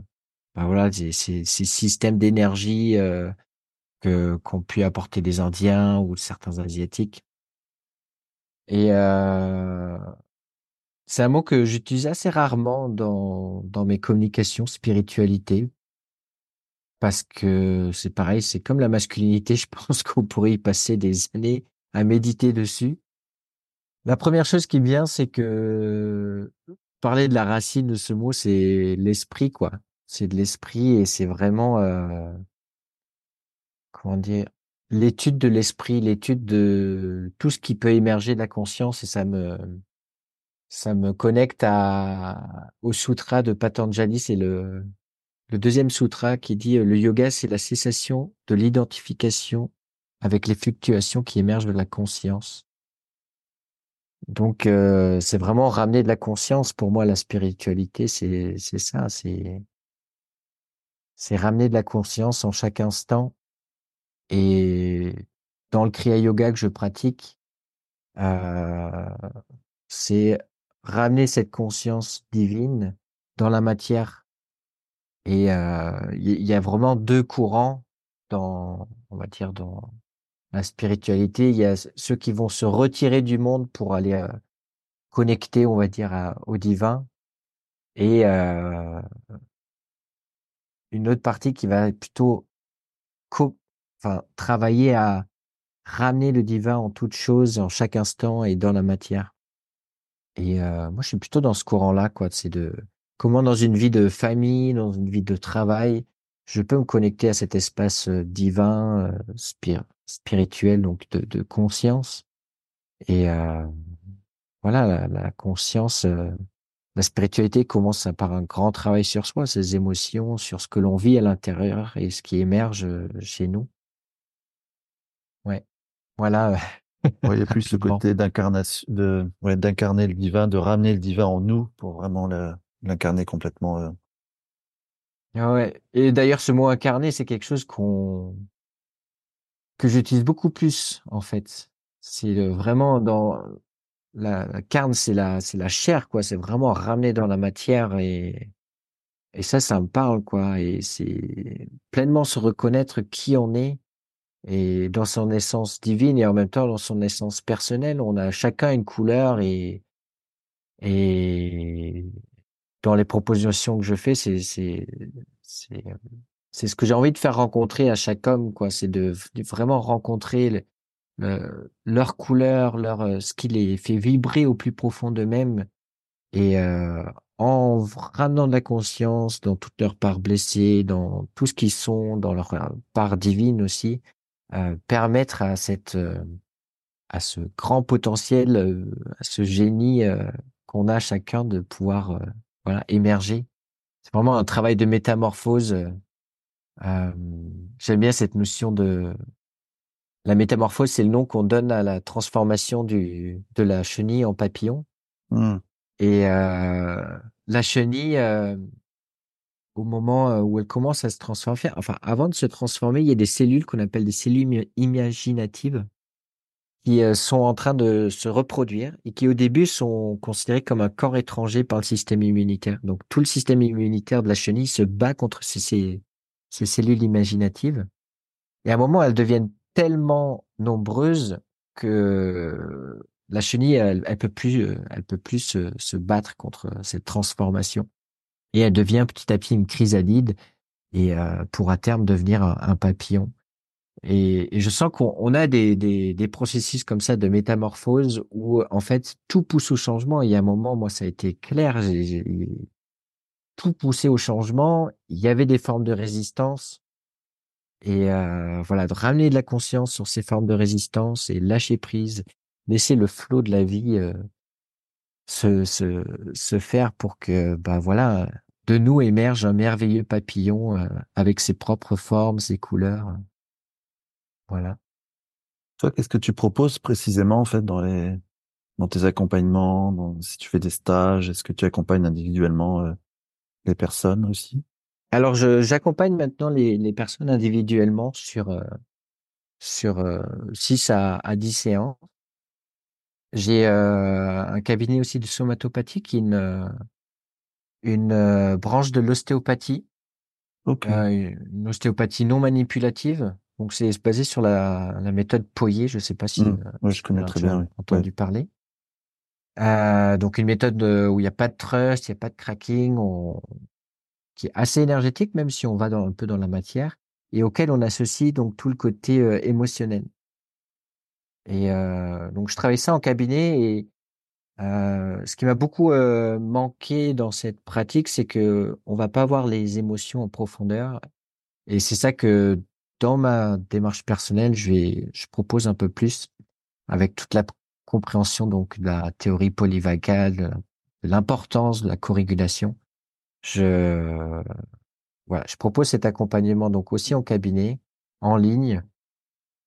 ben voilà, ces, ces, systèmes d'énergie euh, que qu'ont pu apporter les Indiens ou certains Asiatiques. Et euh, c'est un mot que j'utilise assez rarement dans dans mes communications spiritualité, parce que c'est pareil, c'est comme la masculinité. Je *laughs* pense qu'on pourrait y passer des années à méditer dessus. La première chose qui vient, c'est que parler de la racine de ce mot, c'est l'esprit, quoi. C'est de l'esprit et c'est vraiment, euh, comment dire, l'étude de l'esprit, l'étude de tout ce qui peut émerger de la conscience et ça me, ça me connecte à, au sutra de Patanjali, c'est le, le deuxième sutra qui dit le yoga, c'est la cessation de l'identification avec les fluctuations qui émergent de la conscience. Donc, euh, c'est vraiment ramener de la conscience. Pour moi, la spiritualité, c'est ça. C'est ramener de la conscience en chaque instant. Et dans le Kriya Yoga que je pratique, euh, c'est ramener cette conscience divine dans la matière. Et euh, il y, a vraiment deux courants dans, on va dire, dans la spiritualité. Il y a ceux qui vont se retirer du monde pour aller euh, connecter, on va dire, au divin. Et euh, une autre partie qui va plutôt enfin, travailler à ramener le divin en toute chose, en chaque instant et dans la matière. Et euh, moi, je suis plutôt dans ce courant-là, quoi. C'est de comment dans une vie de famille, dans une vie de travail, je peux me connecter à cet espace euh, divin, euh, spirituel, donc de, de conscience. Et euh, voilà, la, la conscience, euh, la spiritualité commence par un grand travail sur soi, ses émotions, sur ce que l'on vit à l'intérieur et ce qui émerge euh, chez nous. Ouais, voilà. il y a *laughs* plus le côté d'incarnation, de, ouais, d'incarner le divin, de ramener le divin en nous pour vraiment l'incarner complètement. Euh. Ah ouais. Et d'ailleurs, ce mot incarné, c'est quelque chose qu'on que j'utilise beaucoup plus en fait. C'est vraiment dans la, carne, c'est la c'est la chair quoi. C'est vraiment ramener dans la matière et et ça, ça me parle quoi. Et c'est pleinement se reconnaître qui on est et dans son essence divine et en même temps dans son essence personnelle. On a chacun une couleur et et dans les propositions que je fais, c'est c'est ce que j'ai envie de faire rencontrer à chaque homme, quoi. C'est de, vraiment rencontrer le, leur couleur, leur euh, ce qui les fait vibrer au plus profond d'eux-mêmes, et euh, en ramenant de la conscience dans toutes leurs parts blessées, dans tout ce qu'ils sont, dans leur euh, part divine aussi, euh, permettre à cette euh, à ce grand potentiel, à ce génie qu'on a chacun de pouvoir voilà émerger. C'est vraiment un travail de métamorphose euh, J'aime bien cette notion de la métamorphose, c'est le nom qu'on donne à la transformation du de la chenille en papillon. Mmh. Et euh, la chenille, euh, au moment où elle commence à se transformer, enfin avant de se transformer, il y a des cellules qu'on appelle des cellules imaginatives qui sont en train de se reproduire et qui au début sont considérées comme un corps étranger par le système immunitaire. Donc tout le système immunitaire de la chenille se bat contre ces, ces, cellules imaginatives. Et à un moment, elles deviennent tellement nombreuses que la chenille, elle, peut plus, elle peut plus se, se, battre contre cette transformation. Et elle devient petit à petit une chrysalide et euh, pour à terme devenir un, papillon. Et, je sens qu'on a des, des, processus comme ça de métamorphose où en fait tout pousse au changement. Et il y a un moment, moi, ça a été clair tout poussé au changement. Il y avait des formes de résistance. Et euh, voilà, de ramener de la conscience sur ces formes de résistance et lâcher prise, laisser le flot de la vie euh, se, se, se faire pour que, bah voilà, de nous émerge un merveilleux papillon euh, avec ses propres formes, ses couleurs. Voilà. Toi, qu'est-ce que tu proposes précisément en fait dans les dans tes accompagnements, si tu fais des stages, est-ce que tu accompagnes individuellement euh, les personnes aussi? Alors, j'accompagne maintenant les, les, personnes individuellement sur, euh, sur euh, 6 à, à 10 séances. J'ai euh, un cabinet aussi de somatopathie qui est une, euh, une euh, branche de l'ostéopathie. Okay. une ostéopathie non manipulative. Donc, c'est basé sur la, la méthode Poyer. Je ne sais pas si mmh. ouais, je connais très bien. entendu parler. Euh, donc une méthode où il n'y a pas de trust, il n'y a pas de cracking, on... qui est assez énergétique même si on va dans, un peu dans la matière et auquel on associe donc tout le côté euh, émotionnel. Et euh, donc, je travaillais ça en cabinet et euh, ce qui m'a beaucoup euh, manqué dans cette pratique, c'est que on va pas voir les émotions en profondeur. Et c'est ça que dans ma démarche personnelle, je vais, je propose un peu plus avec toute la compréhension donc de la théorie polyvagale, de l'importance de la co-régulation. Je voilà, je propose cet accompagnement donc aussi en cabinet, en ligne,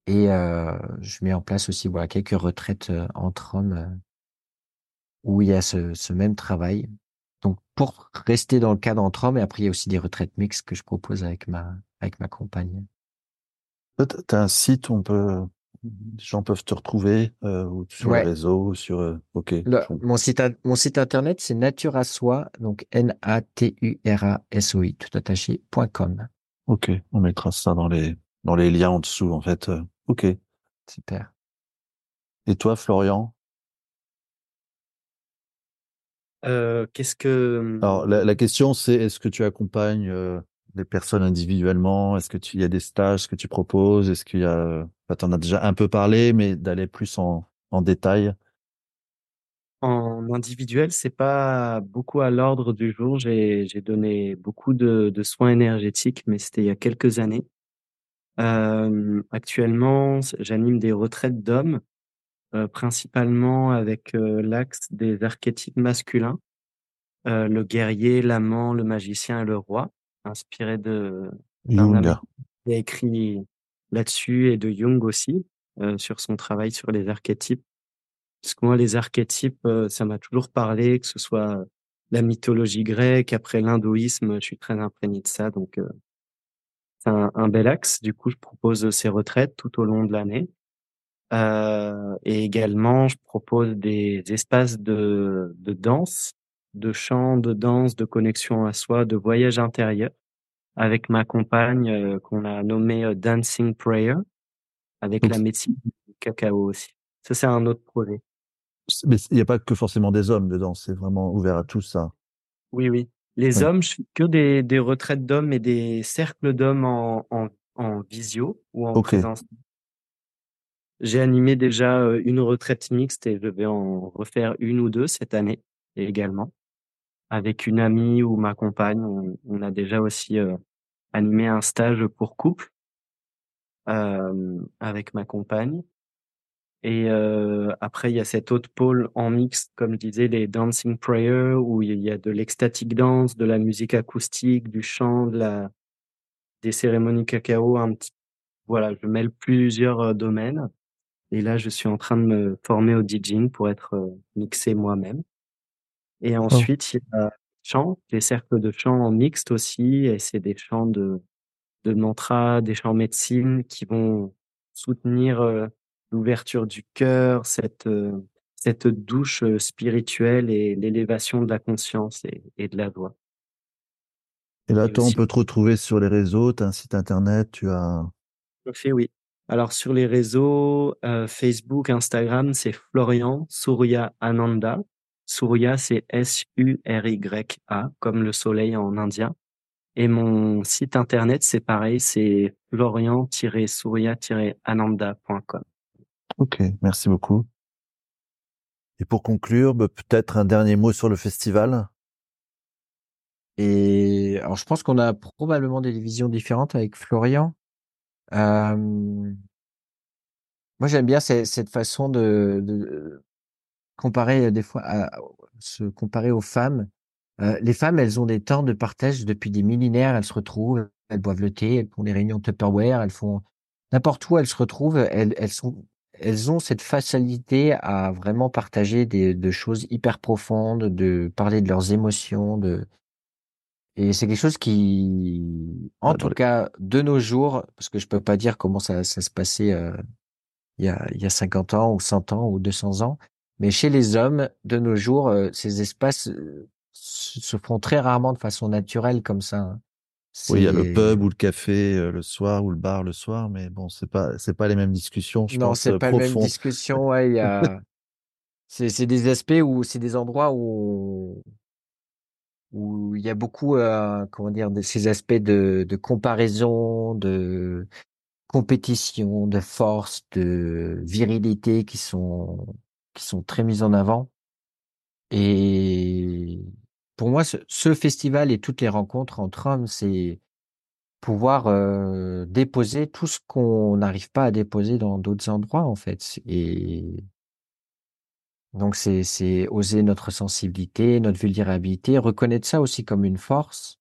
et euh, je mets en place aussi voilà quelques retraites euh, entre hommes euh, où il y a ce, ce, même travail. Donc pour rester dans le cadre entre hommes, et après il y a aussi des retraites mixtes que je propose avec ma avec ma compagne. Tu as un site où on peut les gens peuvent te retrouver euh, sur Ouais. les réseaux, sur euh, OK. Le- mon site in- mon site internet c'est nature à soi donc n a t u r a s o i tout attaché point .com. OK, on mettra ça dans les dans les liens en dessous en fait. euh, OK. Super. Et toi Florian? Euh, qu'est-ce que Alors la, la question c'est est-ce que tu accompagnes euh, les personnes individuellement? Est-ce que tu y a des stages que tu proposes? Est-ce qu'il y a enfin, t'en as déjà un peu parlé mais d'aller plus en en détail? en individuel, c'est pas beaucoup à l'ordre du jour. J'ai j'ai donné beaucoup de, de soins énergétiques, mais c'était il y a quelques années. Euh, actuellement, j'anime des retraites d'hommes, euh, principalement avec euh, l'axe des archétypes masculins, euh, le guerrier, l'amant, le magicien et le roi, inspiré de Jung. Qui a écrit là-dessus et de Jung aussi, euh, sur son travail sur les archétypes. Parce que moi, les archétypes, euh, ça m'a toujours parlé, que ce soit la mythologie grecque, après l'hindouisme, je suis très imprégné de ça, donc euh, c'est un, un bel axe. Du coup, je propose ces retraites tout au long de l'année. Et également, je propose des espaces de, de danse, de chant, de danse, de connexion à soi, de voyage intérieur avec ma compagne euh, qu'on a nommée euh, Dancing Prayer, avec Donc, la médecine du cacao aussi. Ça, c'est un autre projet. mais il n'y a pas que forcément des hommes dedans, c'est vraiment ouvert à tous ça. Oui, oui. Les Oui. hommes, je fais que des, des retraites d'hommes et des cercles d'hommes en, en, en visio ou en OK. présence. J'ai animé déjà euh, une retraite mixte et je vais en refaire une ou deux cette année également. Avec une amie ou ma compagne, on, a déjà aussi euh, animé un stage pour couple avec ma compagne. Et après, il y a cet autre pôle en mixte, comme je disais, les dancing prayers, où il y a de l'extatic dance, de la musique acoustique, du chant, de la, des cérémonies cacao, un petit, voilà, je mêle plusieurs domaines. Et là, je suis en train de me former au DJing pour être mixé moi-même. Et Oh. ensuite, il y a chant, les cercles de chant en mixte aussi, et c'est des chants de, de mantra, des chants médecine qui vont soutenir l'ouverture du cœur, cette, cette douche spirituelle et l'élévation de la conscience et, et de la voix. Et là, Et toi, on aussi, peut te retrouver sur les réseaux, tu as un site internet, tu as je fais oui. Alors sur les réseaux, Facebook, Instagram, c'est Florian Surya Ananda. Surya, c'est S-U-R-Y-A, comme le soleil en indien. Et mon site internet, c'est pareil, c'est florian-surya-ananda.com. OK, merci beaucoup. Et pour conclure, bah, peut-être un dernier mot sur le festival. Et alors je pense qu'on a probablement des visions différentes avec Florian. Euh, moi j'aime bien cette, cette façon de, de comparer euh, des fois à, se comparer aux femmes. Euh, les femmes, elles ont des temps de partage depuis des millénaires. Elles se retrouvent, elles boivent le thé, elles font des réunions de Tupperware, elles font n'importe où elles se retrouvent. Elles, elles sont, elles ont cette facilité à vraiment partager des de choses hyper profondes, de parler de leurs émotions, de et c'est quelque chose qui, en tout cas, de nos jours, parce que je peux pas dire comment ça, ça se passait euh, il y a, il y a 50 ans ou 100 ans ou 200 ans, mais chez les hommes, de nos jours, euh, ces espaces euh, se font très rarement de façon naturelle comme ça. hein. Oui, il y a le pub ou le café euh, le soir ou le bar le soir, mais bon, c'est pas c'est pas les mêmes discussions, je non, c'est pas la même profondes. discussion. Ouais, il y a, *laughs* c'est c'est des aspects où c'est des endroits où où il y a beaucoup, euh, comment dire, de ces aspects de, de comparaison, de compétition, de force, de virilité qui sont qui sont très mises en avant. Et pour moi, ce, festival et toutes les rencontres entre hommes, c'est pouvoir euh, déposer tout ce qu'on n'arrive pas à déposer dans d'autres endroits, en fait. Et donc, c'est, c'est oser notre sensibilité, notre vulnérabilité, reconnaître ça aussi comme une force.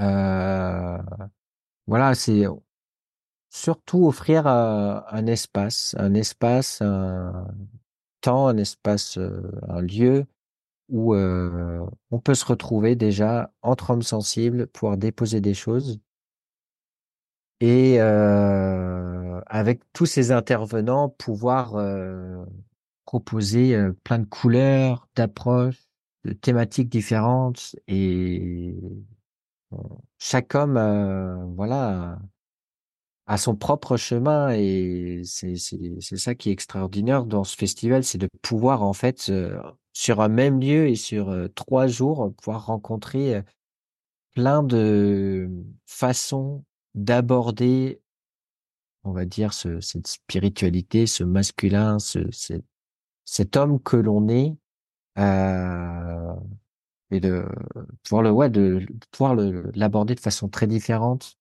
Euh, voilà, c'est surtout offrir euh, un espace, un espace, un un espace, un lieu où on peut se retrouver déjà entre hommes sensibles, pouvoir déposer des choses. Et avec tous ces intervenants, pouvoir proposer plein de couleurs, d'approches, de thématiques différentes. Et chaque homme, voilà, a son propre chemin. Et c'est ça qui est extraordinaire dans ce festival, c'est de pouvoir en fait euh, sur un même lieu et sur euh, trois jours pouvoir rencontrer euh, plein de façons d'aborder, on va dire, ce, cette spiritualité, ce masculin, ce, ce- cet homme que l'on est, euh, et de pouvoir le, ouais, de, pouvoir l'aborder de façon très différente.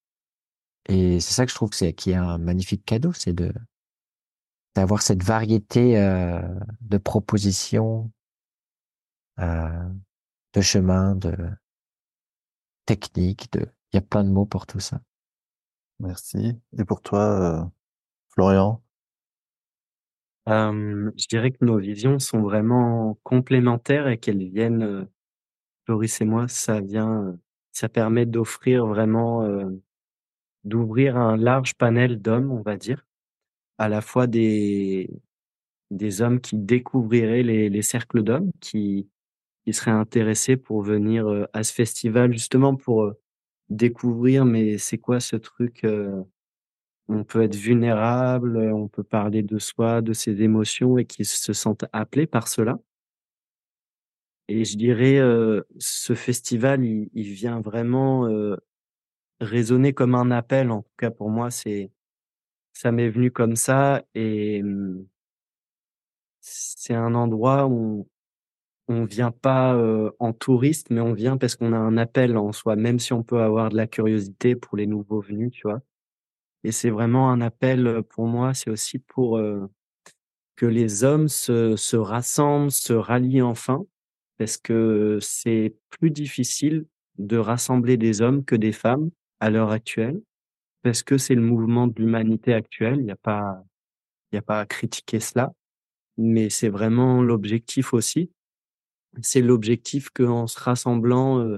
Et c'est ça que je trouve que c'est, qui est un magnifique cadeau, c'est de, d'avoir cette variété, euh, de propositions, euh, de chemins, de techniques, de, il y a plein de mots pour tout ça. Merci. Et pour toi, euh, Florian? Euh, je dirais que nos visions sont vraiment complémentaires et qu'elles viennent, euh, Floris et moi, ça vient, euh, ça permet d'offrir vraiment, euh, d'ouvrir un large panel d'hommes, on va dire, à la fois des des hommes qui découvriraient les, les cercles d'hommes, qui qui seraient intéressés pour venir euh, à ce festival justement pour euh, découvrir, mais c'est quoi ce truc euh, On peut être vulnérable, euh, on peut parler de soi, de ses émotions et qui se sentent appelés par cela. Et je dirais, ce festival, il il vient vraiment, heu, résonner comme un appel. En tout cas pour moi, c'est ça m'est venu comme ça et mmh, c'est un endroit où on vient pas, heu, en touriste, mais on vient parce qu'on a un appel en soi, même si on peut avoir de la curiosité pour les nouveaux venus, tu vois? Et c'est vraiment un appel, heu, pour moi, c'est aussi pour, heu, que les hommes se se rassemblent, se rallient enfin parce que c'est plus difficile de rassembler des hommes que des femmes à l'heure actuelle, parce que c'est le mouvement de l'humanité actuelle. Il n'y a pas, il a pas à critiquer cela, mais c'est vraiment l'objectif aussi. C'est l'objectif qu'en se rassemblant, euh,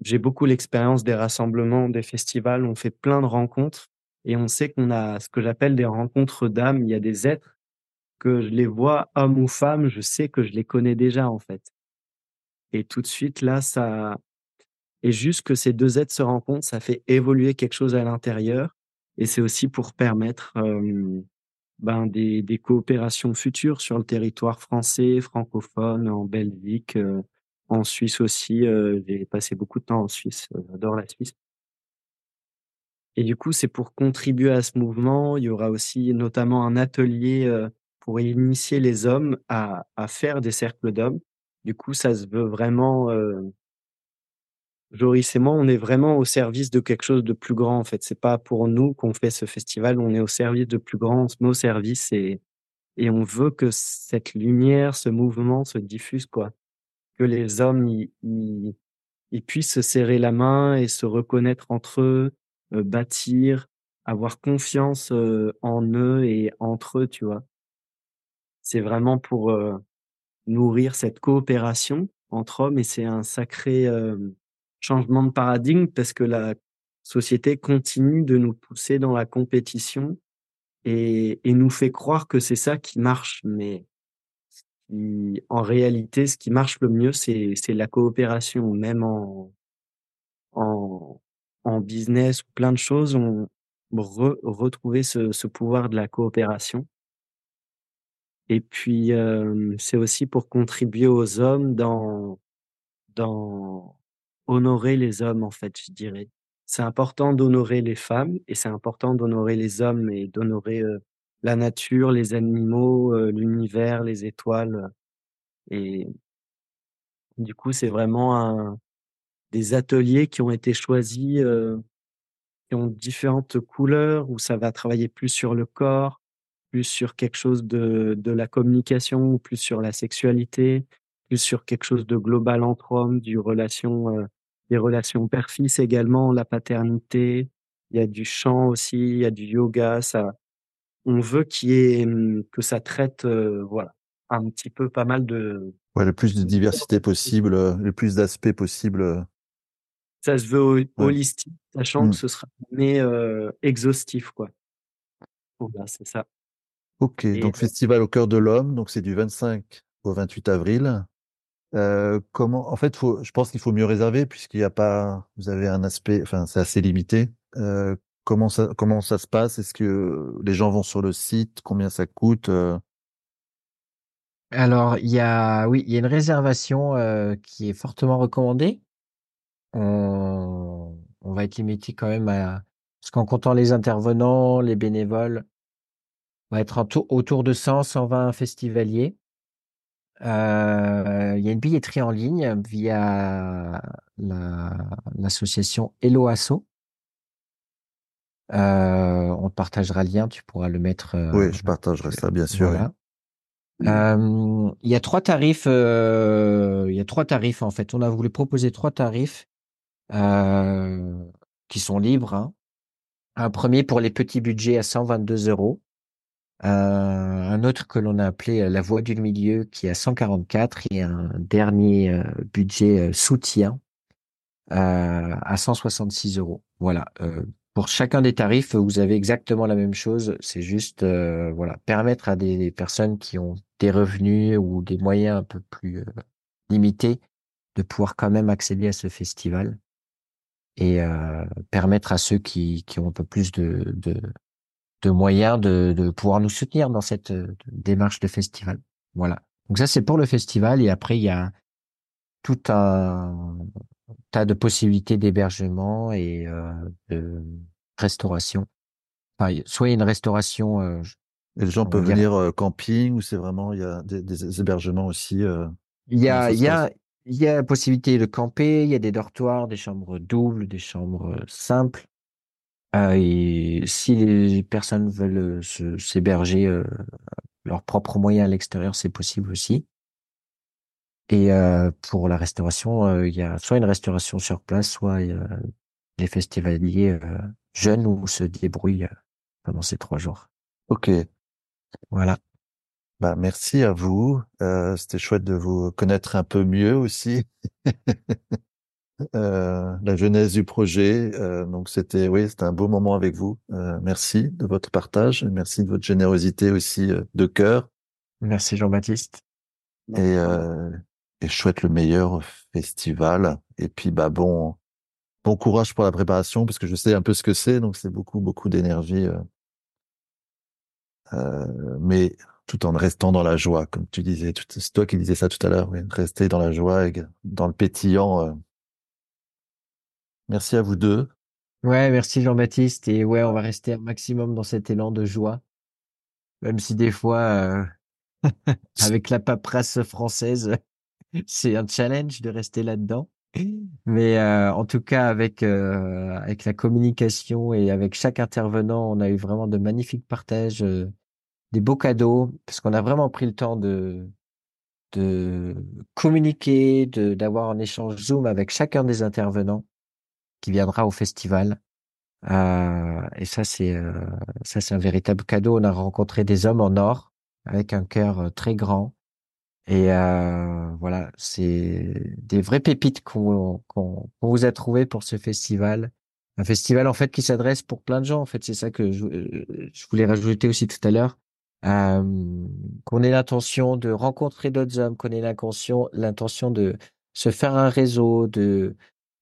j'ai beaucoup l'expérience des rassemblements, des festivals, on fait plein de rencontres et on sait qu'on a ce que j'appelle des rencontres d'âme. Il y a des êtres que je les vois, hommes ou femmes, je sais que je les connais déjà en fait. Et tout de suite là, ça, Et juste que ces 2 êtres se rencontrent, ça fait évoluer quelque chose à l'intérieur et c'est aussi pour permettre, ben, des des coopérations futures sur le territoire français, francophone, en Belgique, heu, en Suisse aussi, heu, j'ai passé beaucoup de temps en Suisse, j'adore la Suisse. Et du coup, c'est pour contribuer à ce mouvement. Il y aura aussi notamment un atelier, pour initier les hommes à à faire des cercles d'hommes. Du coup, ça se veut vraiment, heu Joris et moi, on est vraiment au service de quelque chose de plus grand, en fait. C'est pas pour nous qu'on fait ce festival, on est au service de plus grand, on se met au service et et on veut que cette lumière, ce mouvement se diffuse, quoi. Que les hommes, ils puissent se serrer la main et se reconnaître entre eux, heu, bâtir, avoir confiance, heu, en eux et entre eux, tu vois? C'est vraiment pour, heu, nourrir cette coopération entre hommes et c'est un sacré, hem, changement de paradigme parce que la société continue de nous pousser dans la compétition et et nous fait croire que c'est ça qui marche. Mais en réalité, ce qui marche le mieux, c'est la coopération. Même en en en business ou plein de choses, on re retrouver ce ce pouvoir de la coopération et puis, hem, c'est aussi pour contribuer aux hommes dans Dans honorer les hommes, en fait, je dirais. c'est important d'honorer les femmes et c'est important d'honorer les hommes et d'honorer la nature, les animaux, l'univers, les étoiles. Et du coup, c'est vraiment des ateliers qui ont été choisis, qui ont différentes couleurs, où ça va travailler plus sur le corps, plus sur quelque chose de, de la communication, plus sur la sexualité, plus sur quelque chose de global entre hommes, du relation, des relations père-fils également, la paternité. Il y a du chant aussi, il y a du yoga. Ça, on veut qu'il ait, que ça traite, voilà, un petit peu pas mal de. Ouais, le plus de diversité possible, le plus d'aspects possibles ça se veut holistique, sachant que mmh. ce sera mais exhaustif, quoi. Voilà, c'est ça. Ok, donc Festival au cœur de l'homme, donc c'est du 25 au 28 avril. Comment, en fait, faut, je pense qu'il faut mieux réserver puisqu'il n'y a pas, vous avez un aspect, enfin, c'est assez limité. comment ça, comment ça se passe? Est-ce que les gens vont sur le site? Combien ça coûte? Alors, il y a, oui, il y a une réservation qui est fortement recommandée on, va être limité quand même à, parce qu'en comptant les intervenants, les bénévoles, on va être autour de 100, 120 festivaliers. Euh, il y a une billetterie en ligne via l'association Hello Asso. Euh, on te partagera le lien, tu pourras le mettre. Euh, oui, je partagerai ça, bien sûr. il y a trois tarifs. il y a trois tarifs en fait. On a voulu proposer trois tarifs euh, qui sont libres. Hein. Un premier pour les petits budgets à 122 euros. Euh, un autre que l'on a appelé euh, la voie du milieu qui est à 144 et un dernier budget soutien à 166 euros. Voilà. pour chacun des tarifs, vous avez exactement la même chose. C'est juste voilà permettre à des, personnes qui ont des revenus ou des moyens un peu plus limités de pouvoir quand même accéder à ce festival et euh, permettre à ceux qui, qui ont un peu plus de, de, de moyens de, de pouvoir nous soutenir dans cette euh, démarche de festival. Voilà. Donc ça, c'est pour le festival. Et après, il y a tout un tas de possibilités d'hébergement et euh, de restauration. Enfin, soit il y a une restauration. Euh, les gens peuvent venir euh, camping ou c'est vraiment il y a des, des hébergements aussi. il y a, il y a, il y a la possibilité de camper, il y a des dortoirs, des chambres doubles, des chambres simples. Euh, et si les personnes veulent s'héberger euh, leurs propres moyens à l'extérieur, c'est possible aussi. Et euh, pour la restauration, euh, il y a soit une restauration sur place, soit les festivaliers jeunes ou se débrouillent pendant ces trois jours. Ok. Voilà. Bah, merci à vous. Euh, c'était chouette de vous connaître un peu mieux aussi. *laughs* euh, la jeunesse du projet. Euh, donc c'était, oui, c'était un beau moment avec vous. Euh, merci de votre partage. Merci de votre générosité aussi euh, de cœur. Merci Jean-Baptiste. Et, et chouette le meilleur festival. Et puis bah bon, bon courage pour la préparation parce que je sais un peu ce que c'est. Donc c'est beaucoup beaucoup d'énergie. mais tout en restant dans la joie, comme tu disais. C'est toi qui disais ça tout à l'heure, oui. rester dans la joie et dans le pétillant. Euh. Merci à vous deux. Ouais, merci Jean-Baptiste. Et ouais, on va rester un maximum dans cet élan de joie, même si des fois, euh, *laughs* avec la paperasse française, *laughs* c'est un challenge de rester là-dedans. Mais euh, en tout cas, avec avec la communication et avec chaque intervenant, on a eu vraiment de magnifiques partages des beaux cadeaux, parce qu'on a vraiment pris le temps de, de communiquer, de, d'avoir un échange Zoom avec chacun des intervenants qui viendra au festival. Euh, et ça, c'est euh, ça, c'est un véritable cadeau. On a rencontré des hommes en or avec un cœur euh, très grand. Et euh, voilà, c'est des vraies pépites qu'on, qu'on, qu'on vous a trouvées pour ce festival. Un festival en fait qui s'adresse pour plein de gens. En fait, c'est ça que je, je voulais rajouter aussi tout à l'heure euh, qu'on ait l'intention de rencontrer d'autres hommes, qu'on ait l'intention, l'intention de se faire un réseau, de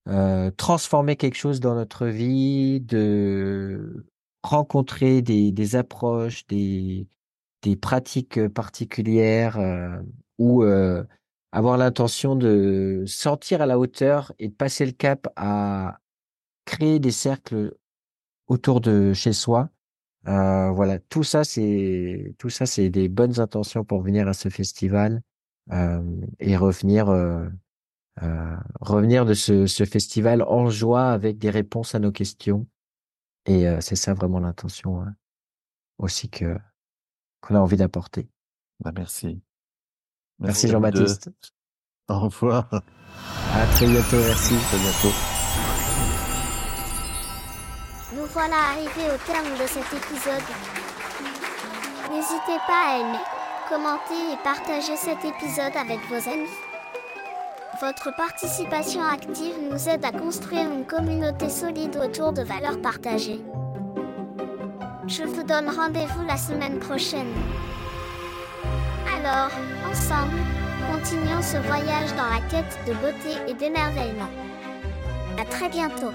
euh, transformer quelque chose dans notre vie, de rencontrer des, des approches, des, des pratiques particulières euh, ou euh, avoir l'intention de sentir à la hauteur et de passer le cap à créer des cercles autour de chez soi. Euh, voilà, tout ça, c'est tout ça, c'est des bonnes intentions pour venir à ce festival euh, et revenir euh, revenir de ce, ce festival en joie avec des réponses à nos questions. Et euh, c'est ça vraiment l'intention hein, aussi que qu'on a envie d'apporter. Bah, merci. Merci, Jean-Baptiste. *laughs* Au revoir. À très bientôt, merci. À bientôt. Nous voilà arrivés au terme de cet épisode. N'hésitez pas à aimer, commenter et partager cet épisode avec vos amis. Votre participation active nous aide à construire une communauté solide autour de valeurs partagées. Je vous donne rendez-vous la semaine prochaine. Alors, ensemble, continuons ce voyage dans la quête de beauté et d'émerveillement. À très bientôt.